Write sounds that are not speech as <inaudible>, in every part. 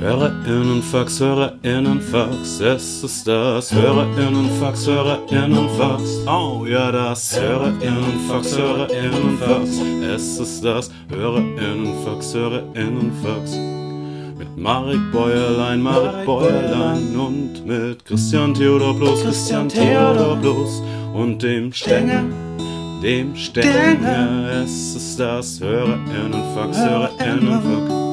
Hörerinnenfax, Hörerinnenfax, es ist das Hörerinnenfax, Hörerinnenfax. Oh ja, das Hörerinnenfax, Hörerinnenfax, es ist das Hörerinnenfax, Hörerinnenfax. Mit Marek Bäuerlein, Marek Bäuerlein und mit Christian Theodor Bloß, Christian Theodor Bloß und dem Stänger, dem Stänger. Es ist das Hörerinnenfax, Hörerinnenfax.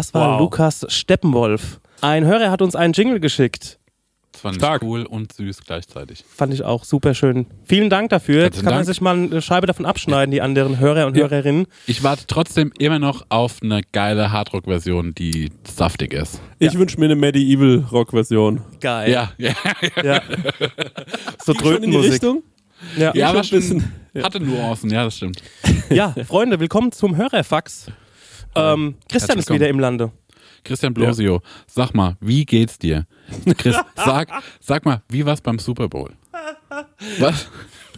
Das war Wow. Lukas Steppenwolf. Ein Hörer hat uns einen Jingle geschickt. Das fand Stark. ich cool und süß gleichzeitig. Fand ich auch super schön. Vielen Dank dafür. Jetzt kann man Dank. sich mal eine Scheibe davon abschneiden, die anderen Hörer und Ja. Hörerinnen. Ich warte trotzdem immer noch auf eine geile Hardrock-Version, die saftig ist. Ich wünsche mir eine Medieval-Rock-Version. Geil. Ja, ja, ja. <laughs> so die Drötenmusik. Richtung? Ja. ja, schon aber ein bisschen, schon, hatte Nuancen, ja, das stimmt. ja, Freunde, willkommen zum Hörerfax. Ähm, Christian ist wieder im Lande. Christian Blosio, sag mal, wie geht's dir? Chris, <laughs> sag, sag mal, wie war's beim Super Bowl? Was?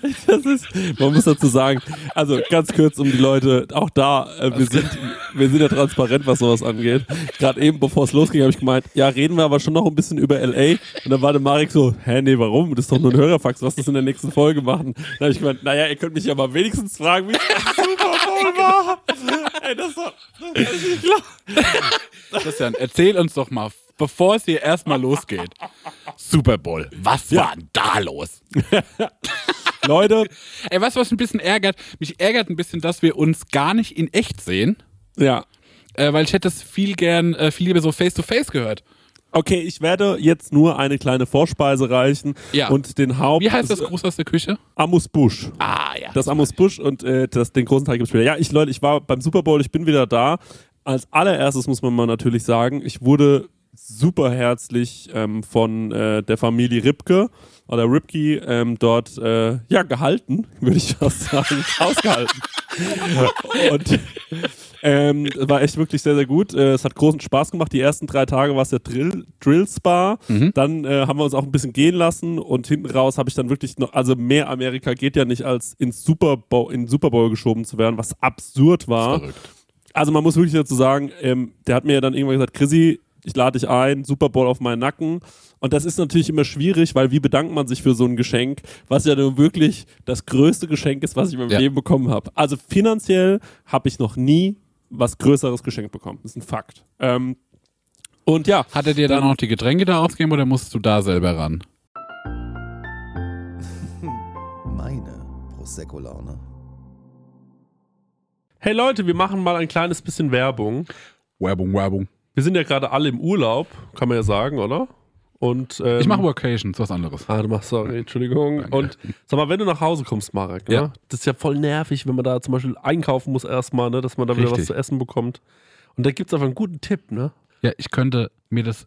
<laughs> Das ist, man muss dazu sagen, also ganz kurz um die Leute, auch da, äh, wir, sind, wir sind ja transparent, was sowas angeht. Gerade eben, bevor es losging, habe ich gemeint, ja, reden wir aber schon noch ein bisschen über L.A. Und dann war der Marek so, hä, nee, warum? Das ist doch nur ein Hörerfax, was das in der nächsten Folge machen. Dann habe ich gemeint, naja, ihr könnt mich ja mal wenigstens fragen, wie es Super Bowl war. <laughs> Ey, das war, das ist nicht klar. Christian, erzähl uns doch mal, bevor es hier erstmal <laughs> losgeht. Super Bowl, was war denn da los? <laughs> Leute, Ey, weißt du, was mich ein bisschen ärgert? Mich ärgert ein bisschen, dass wir uns gar nicht in echt sehen, ja, äh, weil ich hätte es viel gern, äh, viel lieber so face-to-face gehört. Okay, ich werde jetzt nur eine kleine Vorspeise reichen Ja. und den Haupt... Wie heißt das Gruß aus der Küche? Amus Busch. Ah, ja. Das Amus Busch und äh, das, den großen Teil gibt es später. Ja, ich Leute, ich war beim Super Bowl, ich bin wieder da. Als allererstes muss man mal natürlich sagen, ich wurde super herzlich ähm, von äh, der Familie Ripke oder Ripke ähm, dort äh, ja gehalten, <laughs> würde ich fast sagen, <laughs> ausgehalten. und ähm, war echt wirklich sehr, sehr gut. Äh, es hat großen Spaß gemacht. Die ersten drei Tage war es der Drill, Drill Spa. Dann äh, haben wir uns auch ein bisschen gehen lassen und hinten raus habe ich dann wirklich noch, also mehr Amerika geht ja nicht, als ins Super Bowl, in Super Bowl geschoben zu werden, was absurd war. Verrückt. Also man muss wirklich dazu sagen, ähm, der hat mir ja dann irgendwann gesagt, Chrissy, ich lade dich ein, Super Bowl auf meinen Nacken. Und das ist natürlich immer schwierig, weil wie bedankt man sich für so ein Geschenk, was ja nur wirklich das größte Geschenk ist, was ich in meinem Ja. Leben bekommen habe. Also finanziell habe ich noch nie was Größeres geschenkt bekommen. Das ist ein Fakt. Ähm, und ja, Hat er dir dann auch die Getränke da ausgegeben oder musst du da selber ran? Meine Prosecco-Laune. hey Leute, wir machen mal ein kleines bisschen Werbung. Werbung, Werbung. Wir sind ja gerade alle im Urlaub, kann man ja sagen, oder? Und, ähm, Ich mache Workations, was anderes. Ah, du machst, sorry, Entschuldigung. Danke. Und sag mal, wenn du nach Hause kommst, Marek, ne? Ja. das ist ja voll nervig, wenn man da zum Beispiel einkaufen muss erstmal, ne? dass man da wieder was Richtig. zu essen bekommt. Und da gibt es einfach einen guten Tipp, ne? Ja, ich könnte mir das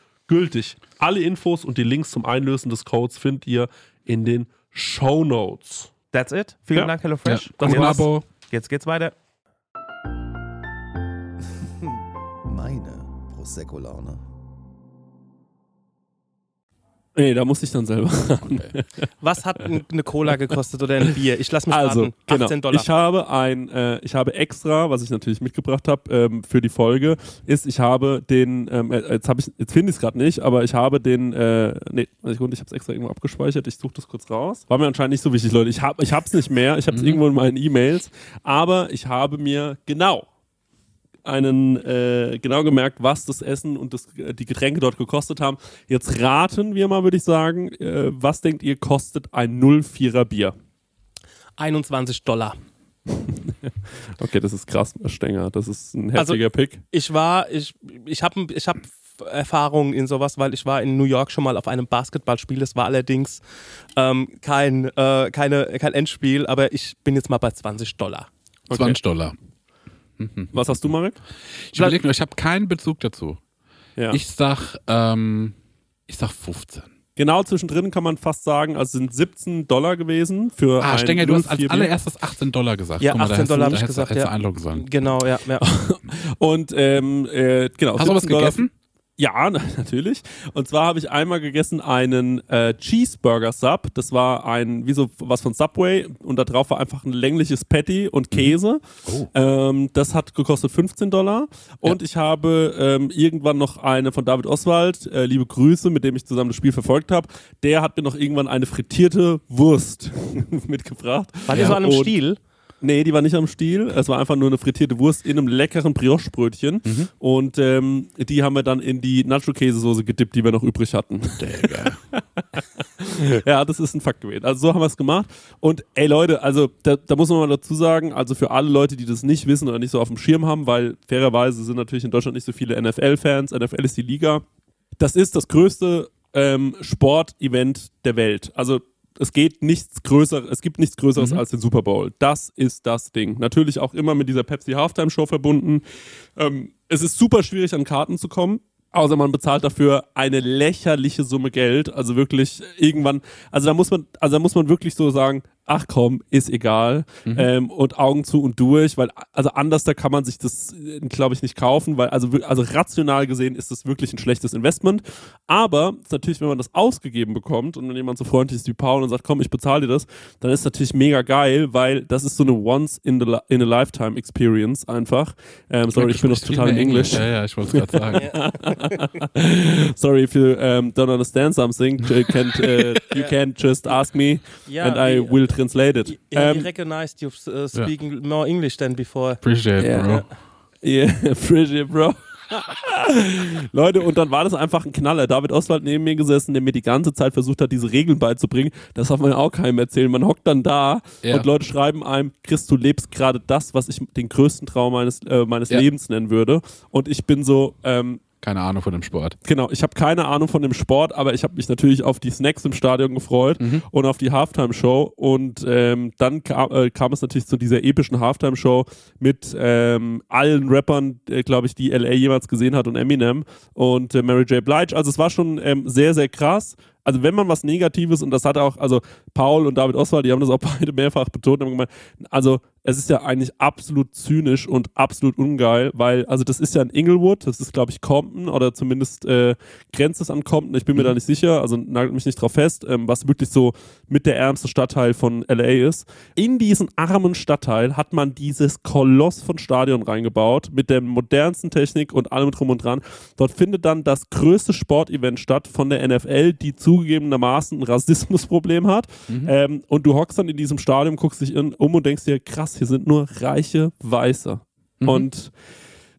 gültig. Alle Infos und die Links zum Einlösen des Codes findet ihr in den Show Notes. That's it. Vielen Ja. Dank, HelloFresh. Das war jetzt, Abo. jetzt geht's weiter. Meine Prosecco-Laune. Nee, da muss ich dann selber. Was hat ein- eine Cola gekostet oder ein Bier? Ich lass mich Also, raten. genau. 18 Dollar. Ich habe ein, äh, ich habe extra, was ich natürlich mitgebracht habe ähm, für die Folge, ist, ich habe den, ähm, äh, jetzt habe ich, jetzt finde ich es gerade nicht, aber ich habe den, äh, nee, ich habe es extra irgendwo abgespeichert. Ich suche das kurz raus. War mir anscheinend nicht so wichtig, Leute. Ich habe, ich habe es nicht mehr. Ich habe es irgendwo in meinen E-Mails, aber ich habe mir genau einen äh, genau gemerkt, was das Essen und das, äh, die Getränke dort gekostet haben. Jetzt raten wir mal, würde ich sagen, äh, was denkt ihr kostet ein 04er Bier? 21 Dollar. <laughs> Okay, das ist krass, Stenger. Das ist ein Also- heftiger Pick. Ich war, ich, ich habe ich hab Erfahrungen in sowas, weil ich war in New York schon mal auf einem Basketballspiel. Das war allerdings ähm, kein, äh, keine, kein Endspiel, aber ich bin jetzt mal bei 20 Dollar. 20 Dollar. Was hast du, Marek? Ich überlege nur, ich habe keinen Bezug dazu. Ja. Ich sag, ähm, ich sag 15. genau zwischendrin kann man fast sagen, also sind 17 Dollar gewesen für Ah, Stenger, du hast als 04 Bier. allererstes 18 Dollar gesagt. Ja, Guck mal, da 18 hättest du- Dollar hab da ich gesagt, hättest ja. einloggen sollen. Genau, ja. ja. <laughs> Und ähm, äh, genau. Hast du was 17 Dollar- gegessen? Ja, <laughs> na- natürlich. Und zwar habe ich einmal gegessen einen äh, Cheeseburger Sub. Das war ein, wie so was von Subway. Und da drauf war einfach ein längliches Patty und Käse. Oh. Ähm, das hat gekostet 15 Dollar. Und ich habe ähm, irgendwann noch eine von David Oswald, äh, liebe Grüße, mit dem ich zusammen das Spiel verfolgt habe. Der hat mir noch irgendwann eine frittierte Wurst <laughs> mitgebracht. War die so an einem Stiel? Nee, die war nicht am Stiel. Es war einfach nur eine frittierte Wurst in einem leckeren Brioche-Brötchen. Mhm. Und ähm, die haben wir dann in die Nacho-Käsesoße gedippt, die wir noch übrig hatten. <laughs> Ja, das ist ein Fakt gewesen. Also so haben wir es gemacht. Und ey Leute, also da, da muss man mal dazu sagen, also für alle Leute, die das nicht wissen oder nicht so auf dem Schirm haben, weil fairerweise sind natürlich in Deutschland nicht so viele NFL-Fans. NFL ist die Liga. Das ist das größte ähm, Sportevent der Welt. Also es geht nichts größeres, es gibt nichts Größeres als den Super Bowl. Das ist das Ding. Natürlich auch immer mit dieser Pepsi Halftime Show verbunden. Ähm, es ist super schwierig an Karten zu kommen. Außer man bezahlt dafür eine lächerliche Summe Geld. Also wirklich irgendwann, also da muss man, also da muss man wirklich so sagen, ach komm, ist egal. Ähm, und Augen zu und durch, weil also anders da kann man sich das, glaube ich, nicht kaufen, weil also, also rational gesehen ist das wirklich ein schlechtes Investment. Aber natürlich, wenn man das ausgegeben bekommt und wenn jemand so freundlich ist wie Paul und sagt, komm, ich bezahle dir das, dann ist natürlich mega geil, weil das ist so eine once in, the, li- in a lifetime Experience einfach. Ähm, sorry, ich bin noch total in Englisch. Ja, ja, ich wollte es gerade sagen. <laughs> Sorry if you um, don't understand something. You can't, uh, you <laughs> can't just ask me Ja, and I will translate it. Yeah, Um, we recognized you uh, speaking more English than before. Appreciate, Ja. bro. yeah, <laughs> appreciate, bro. <laughs> Leute, und dann war das einfach ein Knaller. David Oswald neben mir gesessen, der mir die ganze Zeit versucht hat, diese Regeln beizubringen. Das darf man auch keinem erzählen. Man hockt dann da Ja. und Leute schreiben einem, Chris, du lebst gerade das, was ich den größten Traum meines, äh, meines Ja. Lebens nennen würde. Und ich bin so, ähm, Keine Ahnung von dem Sport. Genau, ich habe keine Ahnung von dem Sport, aber ich habe mich natürlich auf die Snacks im Stadion gefreut und auf die Halftime-Show. Und ähm, dann kam, äh, kam es natürlich zu dieser epischen Halftime-Show mit ähm, allen Rappern, äh, glaube ich, die LA jemals gesehen hat und Eminem und äh, Mary J. Blige. Also es war schon ähm, sehr, sehr krass. Also wenn man was Negatives, und das hat auch, also Paul und David Oswald, die haben das auch <laughs> beide mehrfach betont, haben gemeint, also es ist ja eigentlich absolut zynisch und absolut ungeil, weil, also das ist ja in Inglewood, das ist glaube ich Compton oder zumindest äh, grenzt es an Compton, ich bin mir da nicht sicher, also nagelt mich nicht drauf fest, ähm, was wirklich so mit der ärmste Stadtteil von LA ist. In diesen armen Stadtteil hat man dieses Koloss von Stadion reingebaut, mit der modernsten Technik und allem drum und dran. Dort findet dann das größte Sportevent statt von der NFL, die zugegebenermaßen ein Rassismusproblem hat. Ähm, und du hockst dann in diesem Stadion, guckst dich in, um und denkst dir, krass, hier sind nur reiche Weiße. Und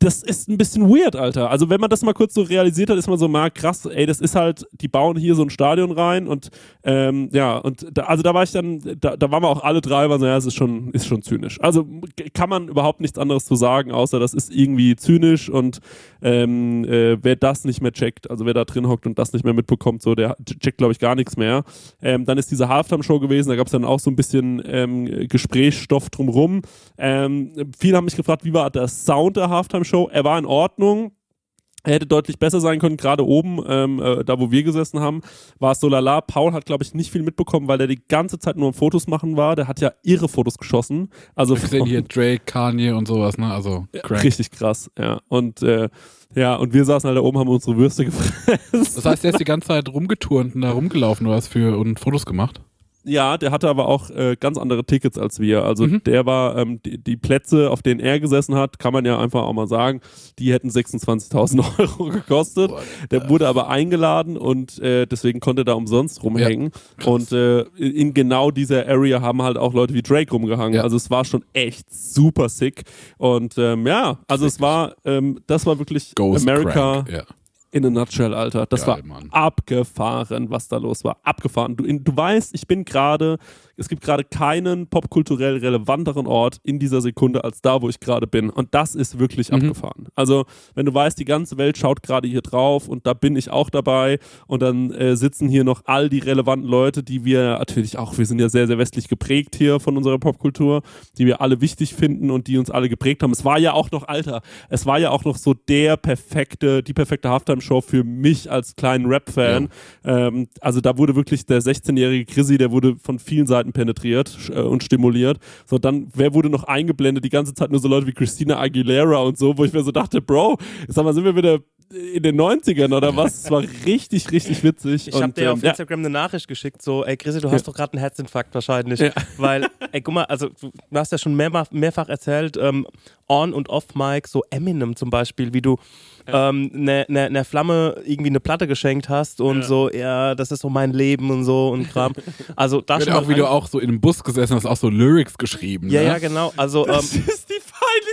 das ist ein bisschen weird, Alter. Also wenn man das mal kurz so realisiert hat, ist man so mal krass, ey, das ist halt, die bauen hier so ein Stadion rein und ähm, ja, und da, also da war ich dann, da, da waren wir auch alle drei, waren so, ja, es ist schon, ist schon zynisch. Also kann man überhaupt nichts anderes zu sagen, außer das ist irgendwie zynisch und ähm, äh, wer das nicht mehr checkt, also wer da drin hockt und das nicht mehr mitbekommt, so, der checkt, glaube ich, gar nichts mehr. Ähm, dann ist diese Halftime-Show gewesen, da gab es dann auch so ein bisschen ähm, Gesprächsstoff drumrum. Ähm, viele haben mich gefragt, wie war der Sound der Halftime-Show? Er war in Ordnung. Er hätte deutlich besser sein können, gerade oben, ähm, äh, da wo wir gesessen haben, war es so lala. Paul hat, glaube ich, nicht viel mitbekommen, weil der die ganze Zeit nur am Fotos machen war. Der hat ja irre Fotos geschossen. Also Wir sehen hier Drake, Kanye und sowas, ne? Also crank. richtig krass, ja. Und äh, ja, und wir saßen halt da oben, haben unsere Würste <laughs> gefressen. Das heißt, der ist die ganze Zeit rumgeturnt und da rumgelaufen oder was für und Fotos gemacht. Ja, der hatte aber auch äh, ganz andere Tickets als wir. Also der war, ähm, die, die Plätze, auf denen er gesessen hat, kann man ja einfach auch mal sagen, die hätten 26.000 <laughs> Euro gekostet. Der wurde aber eingeladen und äh, deswegen konnte er da umsonst rumhängen. und äh, in genau dieser Area haben halt auch Leute wie Drake rumgehangen. Ja. Also es war schon echt super sick. Und ähm, ja, also es war, ähm, das war wirklich Ghost America Crank. Ja. In a nutshell, Alter. Das Geil, war Mann. abgefahren, was da los war. Abgefahren. Du, in, du weißt, ich bin gerade, es gibt gerade keinen popkulturell relevanteren Ort in dieser Sekunde als da, wo ich gerade bin. Und das ist wirklich Mhm. abgefahren. Also, wenn du weißt, die ganze Welt schaut gerade hier drauf und da bin ich auch dabei und dann äh, sitzen hier noch all die relevanten Leute, die wir natürlich auch, wir sind ja sehr, sehr westlich geprägt hier von unserer Popkultur, die wir alle wichtig finden und die uns alle geprägt haben. Es war ja auch noch, Alter, es war ja auch noch so der perfekte, die perfekte Halftime-Show für mich als kleinen Rap-Fan. Ähm, also da wurde wirklich der 16-jährige Chrissy, der wurde von vielen Seiten penetriert äh, und stimuliert. So, dann, wer wurde noch eingeblendet? Die ganze Zeit nur so Leute wie Christina Aguilera und so, wo ich mir so dachte, Bro, sag mal, sind wir wieder in den 90ern oder was? Es war richtig, richtig witzig. Ich habe dir ähm, auf ja, Instagram eine Nachricht geschickt, so, ey Chrissy, du hast doch gerade einen Herzinfarkt wahrscheinlich. Ja. Weil, ey, guck mal, also du hast ja schon mehrfach, mehrfach erzählt, ähm, on- und off-Mic, so Eminem zum Beispiel, wie du ähm, einer ne, ne Flamme irgendwie eine Platte geschenkt hast und Ja. so, ja, das ist so mein Leben und so und Kram. Also da schon auch, wie du auch so in einem Bus gesessen hast, auch so Lyrics geschrieben. Ja, ne? ja, genau. Also, ähm, das ist die peinlichste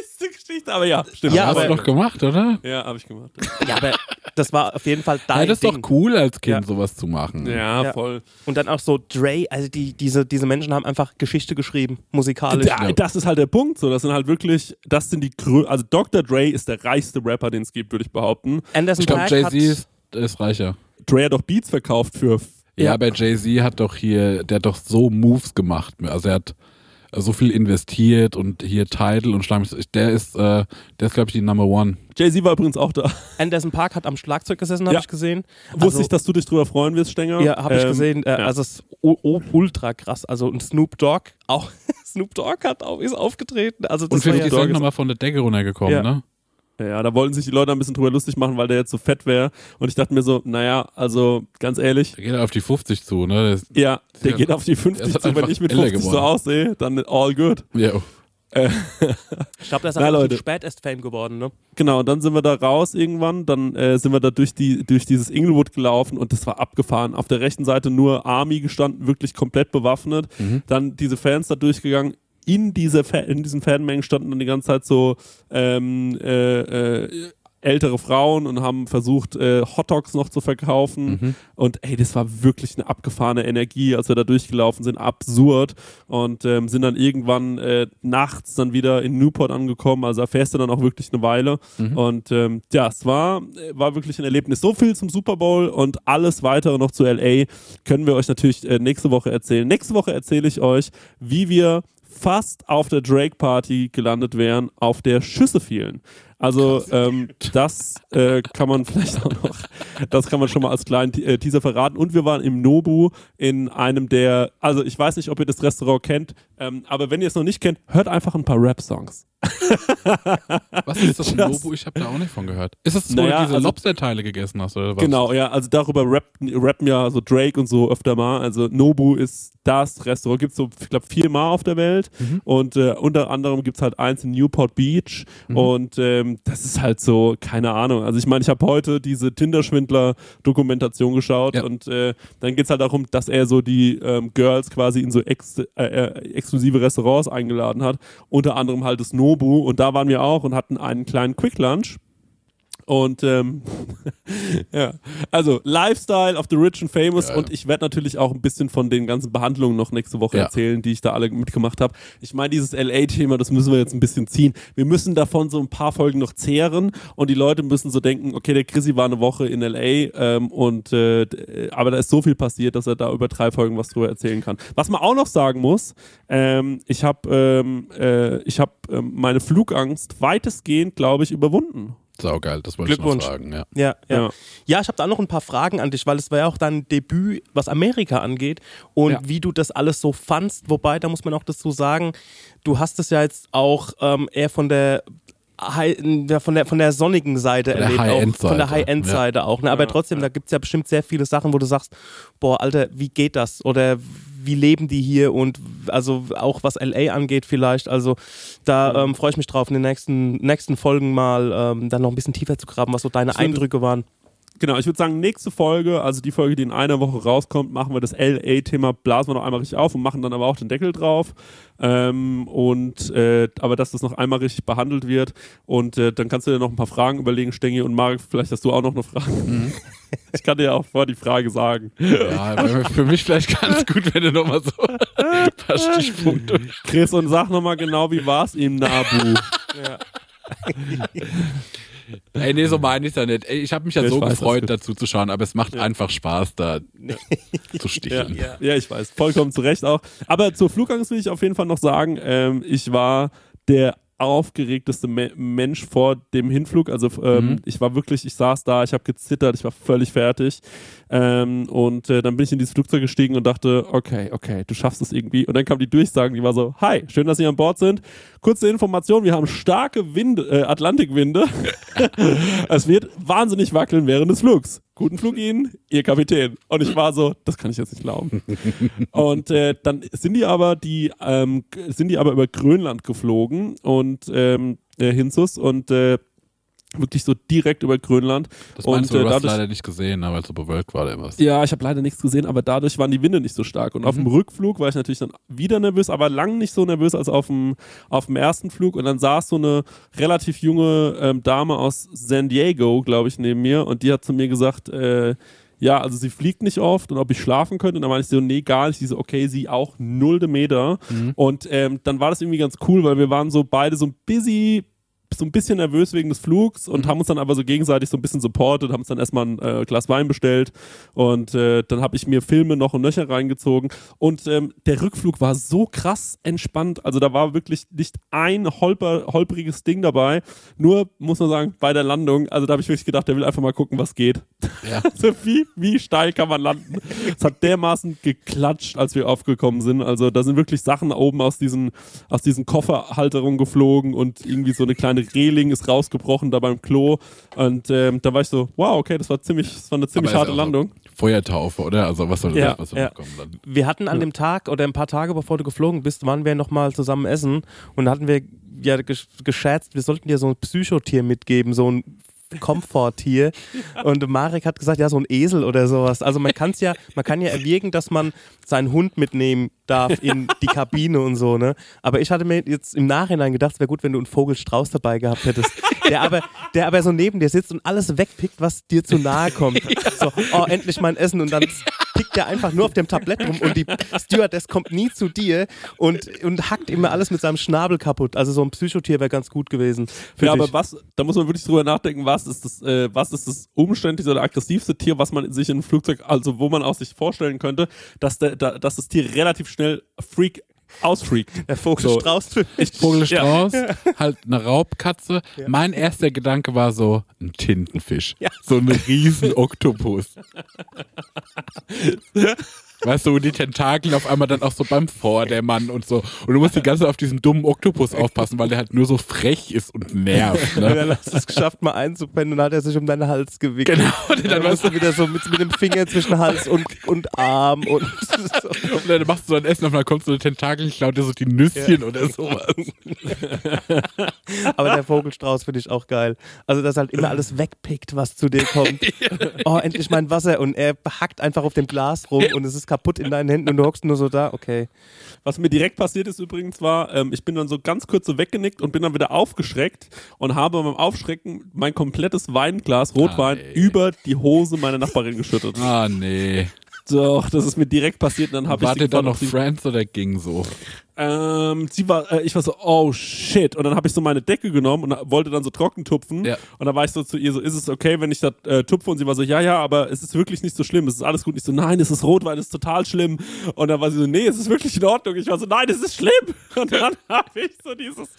Geschichte, aber ja, stimmt. Ja, Hast aber- du doch gemacht, oder? ja, habe ich gemacht. ja, aber das war auf jeden Fall dein Ja, das ist Ding. doch cool, als Kind Ja. sowas zu machen. Ja, Ja. voll. Und dann auch so Dre, also die, diese, diese Menschen haben einfach Geschichte geschrieben, musikalisch. Da, das ist halt der Punkt. So, das sind halt wirklich, das sind die grö Also Dr. Dre ist der reichste Rapper, den es gibt, würde ich behaupten. Anderson Ich glaube, Jay-Z ist, ist reicher. Dre hat doch Beats verkauft für. Ja, aber Jay-Z hat doch hier, der hat doch so Moves gemacht. Also er hat so viel investiert und hier Title und Schleim. Der ist, äh, der ist, glaube ich, die Number One. Jay-Z war übrigens auch da. Anderson Park hat am Schlagzeug gesessen, habe Ja. ich gesehen. Wusste ich, dass du dich drüber freuen wirst, Stenger? Ja, habe ich Ähm, gesehen. Äh, ja. Also es ist ultra krass. Also und Snoop Dogg auch. <laughs> Snoop Dogg hat auch, ist aufgetreten. Also das Und für war die ja, Dogg ist ist- nochmal von der Decke runtergekommen, Ja. ne? Ja, da wollten sich die Leute ein bisschen drüber lustig machen, weil der jetzt so fett wäre. Und ich dachte mir so, naja, also ganz ehrlich, Der geht auf die 50 zu, ne? Der ist, ja, der Ja. geht auf die Er 50 ist zu. Wenn ich mit älter 50 so geworden. aussehe, dann all good. ja. ich glaube, der ist <laughs> Leute. spät erst Fame geworden. Ne? Genau, und dann sind wir da raus irgendwann, dann äh, sind wir da durch, die, durch dieses Inglewood gelaufen und das war abgefahren. Auf der rechten Seite nur Army gestanden, wirklich komplett bewaffnet. Dann diese Fans da durchgegangen. In, diese Fa in diesen Fanmengen standen dann die ganze Zeit so ähm, äh, äh, ältere Frauen und haben versucht, äh, Hotdogs noch zu verkaufen. Und ey, das war wirklich eine abgefahrene Energie, als wir da durchgelaufen sind. Absurd. Und ähm, sind dann irgendwann äh, nachts dann wieder in Newport angekommen. Also da fährst du dann auch wirklich eine Weile. Und ähm, ja, es war, war wirklich ein Erlebnis. So viel zum Super Bowl und alles weitere noch zu LA können wir euch natürlich äh, nächste Woche erzählen. Nächste Woche erzähle ich euch, wie wir fast auf der Drake Party gelandet wären, auf der Schüsse fielen. Also ähm, das äh, kann man vielleicht auch noch, das kann man schon mal als kleinen äh, Teaser verraten. Und wir waren im Nobu in einem der, also ich weiß nicht, ob ihr das Restaurant kennt, ähm, aber wenn ihr es noch nicht kennt, hört einfach ein paar Rap-Songs. Was ist das Das- Nobu? Ich habe da auch nicht von gehört. Ist es, wo Naja, du diese also- Lobster-Teile gegessen hast, oder was? Genau, ja, also darüber rappen, rappen ja so Drake und so öfter mal. Also Nobu ist das Restaurant, gibt es so, ich glaube, viermal auf der Welt. Und äh, unter anderem gibt es halt eins in Newport Beach. Und ähm, das ist halt so, keine Ahnung. Also ich meine, ich habe heute diese Tinder-Schwindler-Dokumentation geschaut Ja. und äh, dann geht es halt darum, dass er so die ähm, Girls quasi in so ex äh, äh, exklusive Restaurants eingeladen hat. Unter anderem halt das Nobu. Und da waren wir auch und hatten einen kleinen Quick Lunch. Und ähm, <laughs> ja, also Lifestyle of the Rich and Famous Ja, und ich werde natürlich auch ein bisschen von den ganzen Behandlungen noch nächste Woche Ja. erzählen, die ich da alle mitgemacht habe. Ich meine, dieses LA-Thema, das müssen wir jetzt ein bisschen ziehen. Wir müssen davon so ein paar Folgen noch zehren und die Leute müssen so denken, okay, der Chrissy war eine Woche in LA ähm, und äh, d- aber da ist so viel passiert, dass er da über drei Folgen was drüber erzählen kann. Was man auch noch sagen muss, ähm, ich habe ähm, äh, ich habe ähm, meine Flugangst weitestgehend, glaube ich, überwunden. Saugeil, das wollte ich noch Glückwunsch. sagen. Ja. Ja, ja. Ja. ja. ich habe da noch ein paar Fragen an dich, weil es war ja auch dein Debüt, was Amerika angeht und Ja. wie du das alles so fandst. Wobei, da muss man auch dazu sagen, du hast es ja jetzt auch ähm, eher von der High, ja, von der von der sonnigen Seite der erlebt, auch High-End-Seite, von der High-End-Seite auch. Ne? Aber trotzdem, da gibt es ja bestimmt sehr viele Sachen, wo du sagst, boah, Alter, wie geht das? Oder wie leben die hier? Und also auch was LA angeht vielleicht. Also da ähm, freue ich mich drauf, in den nächsten, nächsten Folgen mal ähm, dann noch ein bisschen tiefer zu graben, was so deine würde- Eindrücke waren. Genau, ich würde sagen, nächste Folge, also die Folge, die in einer Woche rauskommt, machen wir das LA-Thema, blasen wir noch einmal richtig auf und machen dann aber auch den Deckel drauf. Ähm, und äh, aber dass das noch einmal richtig behandelt wird. Und äh, dann kannst du dir noch ein paar Fragen überlegen, Stengi und Marc, vielleicht hast du auch noch eine Frage. <laughs> Ich kann dir ja auch vor die Frage sagen. Ja, wäre für mich vielleicht ganz gut, wenn du nochmal so ein paar Stichpunkte. Chris, und sag nochmal genau, wie war es im Nabu? <laughs> Ey, nee, so meine ich ja nicht. Ey, ich habe mich ja Ich so weiß, gefreut, dazu zu schauen, aber es macht einfach Spaß, da zu sticheln. Ja, ja, ich weiß, vollkommen zu Recht auch. Aber zur Flugangst will ich auf jeden Fall noch sagen, ähm, ich war der aufgeregteste Me Mensch vor dem Hinflug. Also ähm, ich war wirklich, ich saß da, ich habe gezittert, ich war völlig fertig. Ähm, und äh, dann bin ich in dieses Flugzeug gestiegen und dachte, okay, okay, du schaffst es irgendwie. Und dann kam die Durchsagen, die war so, hi, schön, dass Sie an Bord sind. Kurze Information, wir haben starke Winde, äh, Atlantikwinde. <laughs> es wird wahnsinnig wackeln während des Flugs. Guten Flug Ihnen, Ihr Kapitän. Und ich war so, das kann ich jetzt nicht glauben. <laughs> Und äh, dann sind die aber die ähm, sind die aber über Grönland geflogen und ähm, äh, Hinzus und äh, wirklich so direkt über Grönland. Das meinst und, du, du äh, hast dadurch- leider nicht gesehen, weil es so bewölkt war immer. Ja, ich habe leider nichts gesehen, aber dadurch waren die Winde nicht so stark. Und auf dem Rückflug war ich natürlich dann wieder nervös, aber lang nicht so nervös als auf dem, auf dem ersten Flug. Und dann saß so eine relativ junge ähm, Dame aus San Diego, glaube ich, neben mir. Und die hat zu mir gesagt, äh, ja, also sie fliegt nicht oft und ob ich schlafen könnte. Und dann meinte ich so, nee, gar nicht. Die so, okay, sie auch nullte Meter. Und ähm, dann war das irgendwie ganz cool, weil wir waren so beide so ein busy so ein bisschen nervös wegen des Flugs und haben uns dann aber so gegenseitig so ein bisschen supportet, haben uns dann erstmal ein äh, Glas Wein bestellt und äh, dann habe ich mir Filme noch und nöcher reingezogen und ähm, der Rückflug war so krass entspannt, also da war wirklich nicht ein holper, holpriges Ding dabei, nur muss man sagen, bei der Landung, also da habe ich wirklich gedacht, der will einfach mal gucken, was geht. Ja. <laughs> Also wie, wie steil kann man landen? Es hat dermaßen geklatscht, als wir aufgekommen sind. Also da sind wirklich Sachen oben aus diesen, aus diesen Kofferhalterungen geflogen und irgendwie so eine kleine Reling ist rausgebrochen da beim Klo. Und ähm, da war ich so, wow, okay, das war ziemlich, das war eine ziemlich harte Landung. Feuertaufe, oder? Also was soll Ja, das, was soll ja. kommen dann? Wir hatten an dem Tag oder ein paar Tage bevor du geflogen bist, waren wir nochmal zusammen essen und da hatten wir ja gesch- gescherzt, wir sollten dir so ein Psychotier mitgeben, so ein Komforttier. Und Marek hat gesagt, ja, so ein Esel oder sowas. Also man kann es ja, man kann ja erwägen, dass man seinen Hund mitnehmen darf in die Kabine und so, ne? Aber ich hatte mir jetzt im Nachhinein gedacht, es wäre gut, wenn du einen Vogelstrauß dabei gehabt hättest. Der aber, der aber so neben dir sitzt und alles wegpickt, was dir zu nahe kommt. So, oh, endlich mein Essen und dann pickt der einfach nur auf dem Tablett rum und die Stewardess kommt nie zu dir und, und hackt immer alles mit seinem Schnabel kaputt. Also so ein Psychotier wäre ganz gut gewesen. Ja, dich. aber was, da muss man wirklich drüber nachdenken, was ist das, äh, was ist das umständlichste oder aggressivste Tier, was man sich in einem Flugzeug, also wo man auch sich vorstellen könnte, dass, der, da, dass das Tier relativ schnell freak ausfreakt. der Vogelstrauß für mich. Vogelstrauß, <laughs> halt eine Raubkatze. Mein erster Gedanke war so ein Tintenfisch. Ja. So ein riesen Oktopus. <laughs> Weißt du, die Tentakel auf einmal dann auch so beim Vordermann und so. Und du musst die ganze Zeit auf diesen dummen Oktopus aufpassen, weil der halt nur so frech ist und nervt. Und Ne? dann hast du es geschafft, mal einzupennen und dann hat er sich um deinen Hals gewickelt. Genau, und Und dann, dann warst du wieder so mit, mit dem Finger zwischen Hals und, und Arm und <laughs> so. und dann machst du dein Essen und dann kommt so eine Tentakel, klaut dir so die Nüsschen oder sowas. <laughs> Aber der Vogelstrauß finde ich auch geil. Also, dass halt immer alles wegpickt, was zu dir kommt. <laughs> Oh, endlich mein Wasser. Und er hackt einfach auf dem Glas rum und es ist kaputt in deinen Händen und du hockst nur so da. Okay. Was mir direkt passiert ist übrigens war, ähm, ich bin dann so ganz kurz so weggenickt und bin dann wieder aufgeschreckt und habe beim Aufschrecken mein komplettes Weinglas, Rotwein, Ah, nee. über die Hose meiner Nachbarin geschüttet. Ah, nee. Doch, das ist mir direkt passiert und dann habe ich War sie der da noch Friends oder ging so? Ähm, sie war, äh, ich war so, oh shit. Und dann habe ich so meine Decke genommen und wollte dann so trocken tupfen. Ja. Und dann war ich so zu ihr so, ist es okay, wenn ich das äh, tupfe? Und sie war so, ja, ja, aber es ist wirklich nicht so schlimm. Es ist alles gut. Ich so, nein, es ist Rotwein, es ist total schlimm. Und dann war sie so, nee, es ist wirklich in Ordnung. Ich war so, nein, es ist schlimm. <laughs> Und dann habe ich so dieses,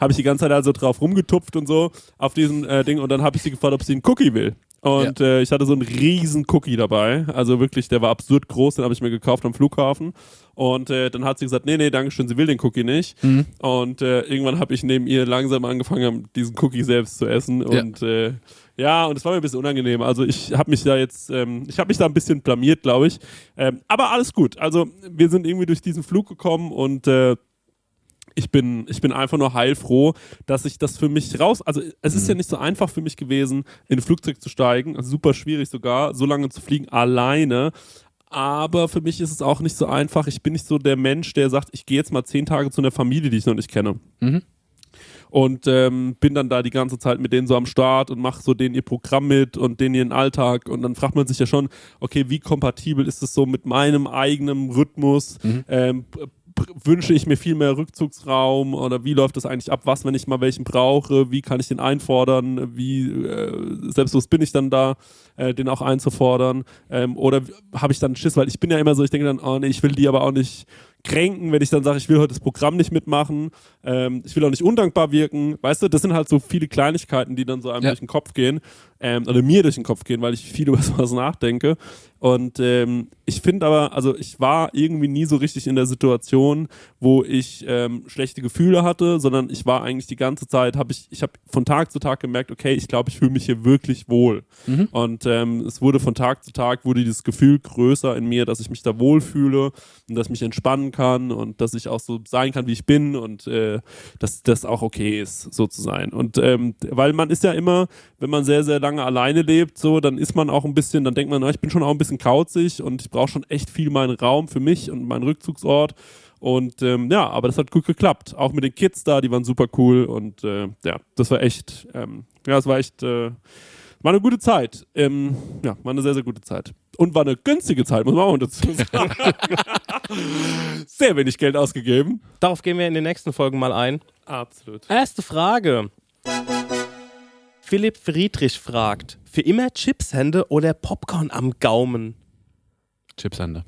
habe ich die ganze Zeit also drauf rumgetupft und so auf diesen äh, Ding. Und dann habe ich sie gefragt, ob sie einen Cookie will. Und äh, ich hatte so einen riesen Cookie dabei. Also wirklich, der war absurd groß, den habe ich mir gekauft am Flughafen. Und äh, dann hat sie gesagt, nee, nee, danke schön, sie will den Cookie nicht. Und äh, irgendwann habe ich neben ihr langsam angefangen, diesen Cookie selbst zu essen. Ja. Und äh, ja, und es war mir ein bisschen unangenehm. Also ich habe mich da jetzt, ähm, ich habe mich da ein bisschen blamiert, glaube ich. Ähm, aber alles gut. Also wir sind irgendwie durch diesen Flug gekommen und äh, ich bin, ich bin einfach nur heilfroh, dass ich das für mich raus. Also, es ist ja nicht so einfach für mich gewesen, in ein Flugzeug zu steigen. Also super schwierig sogar, so lange zu fliegen alleine. Aber für mich ist es auch nicht so einfach. Ich bin nicht so der Mensch, der sagt, ich gehe jetzt mal zehn Tage zu einer Familie, die ich noch nicht kenne. Mhm. Und ähm, bin dann da die ganze Zeit mit denen so am Start und mache so denen ihr Programm mit und denen ihren Alltag. Und dann fragt man sich ja schon, okay, wie kompatibel ist es so mit meinem eigenen Rhythmus? Ähm, p- p- wünsche ich mir viel mehr Rückzugsraum oder wie läuft das eigentlich ab? Was, wenn ich mal welchen brauche? Wie kann ich den einfordern? Wie äh, selbstlos bin ich dann da, äh, den auch einzufordern? Ähm, oder habe ich dann Schiss? Weil ich bin ja immer so, ich denke dann, oh nee, ich will die aber auch nicht kränken, wenn ich dann sage, ich will heute das Programm nicht mitmachen, ähm, ich will auch nicht undankbar wirken, weißt du, das sind halt so viele Kleinigkeiten, die dann so einem Ja. durch den Kopf gehen, ähm, oder mir durch den Kopf gehen, weil ich viel <laughs> über sowas nachdenke. Und ähm, ich finde aber, also ich war irgendwie nie so richtig in der Situation, wo ich ähm, schlechte Gefühle hatte, sondern ich war eigentlich die ganze Zeit, habe ich, ich habe von Tag zu Tag gemerkt, okay, ich glaube, ich fühle mich hier wirklich wohl. Und ähm, es wurde von Tag zu Tag, wurde dieses Gefühl größer in mir, dass ich mich da wohlfühle und dass ich mich entspannen kann und dass ich auch so sein kann, wie ich bin und äh, dass das auch okay ist, so zu sein. Und ähm, weil man ist ja immer, wenn man sehr, sehr lange alleine lebt, so, dann ist man auch ein bisschen, dann denkt man, na, ich bin schon auch ein bisschen kauzig und ich brauche schon echt viel meinen Raum für mich und meinen Rückzugsort. Und ähm, ja, aber das hat gut geklappt. Auch mit den Kids da, die waren super cool und äh, ja, das war echt, ähm, ja, es war echt, äh, war eine gute Zeit. Ähm, ja, war eine sehr, sehr gute Zeit. Und war eine günstige Zeit, muss man auch dazu sagen. <laughs> sehr wenig Geld ausgegeben. Darauf gehen wir in den nächsten Folgen mal ein. Absolut. Erste Frage. Philipp Friedrich fragt: Für immer Chipshände oder Popcorn am Gaumen? Chipshände.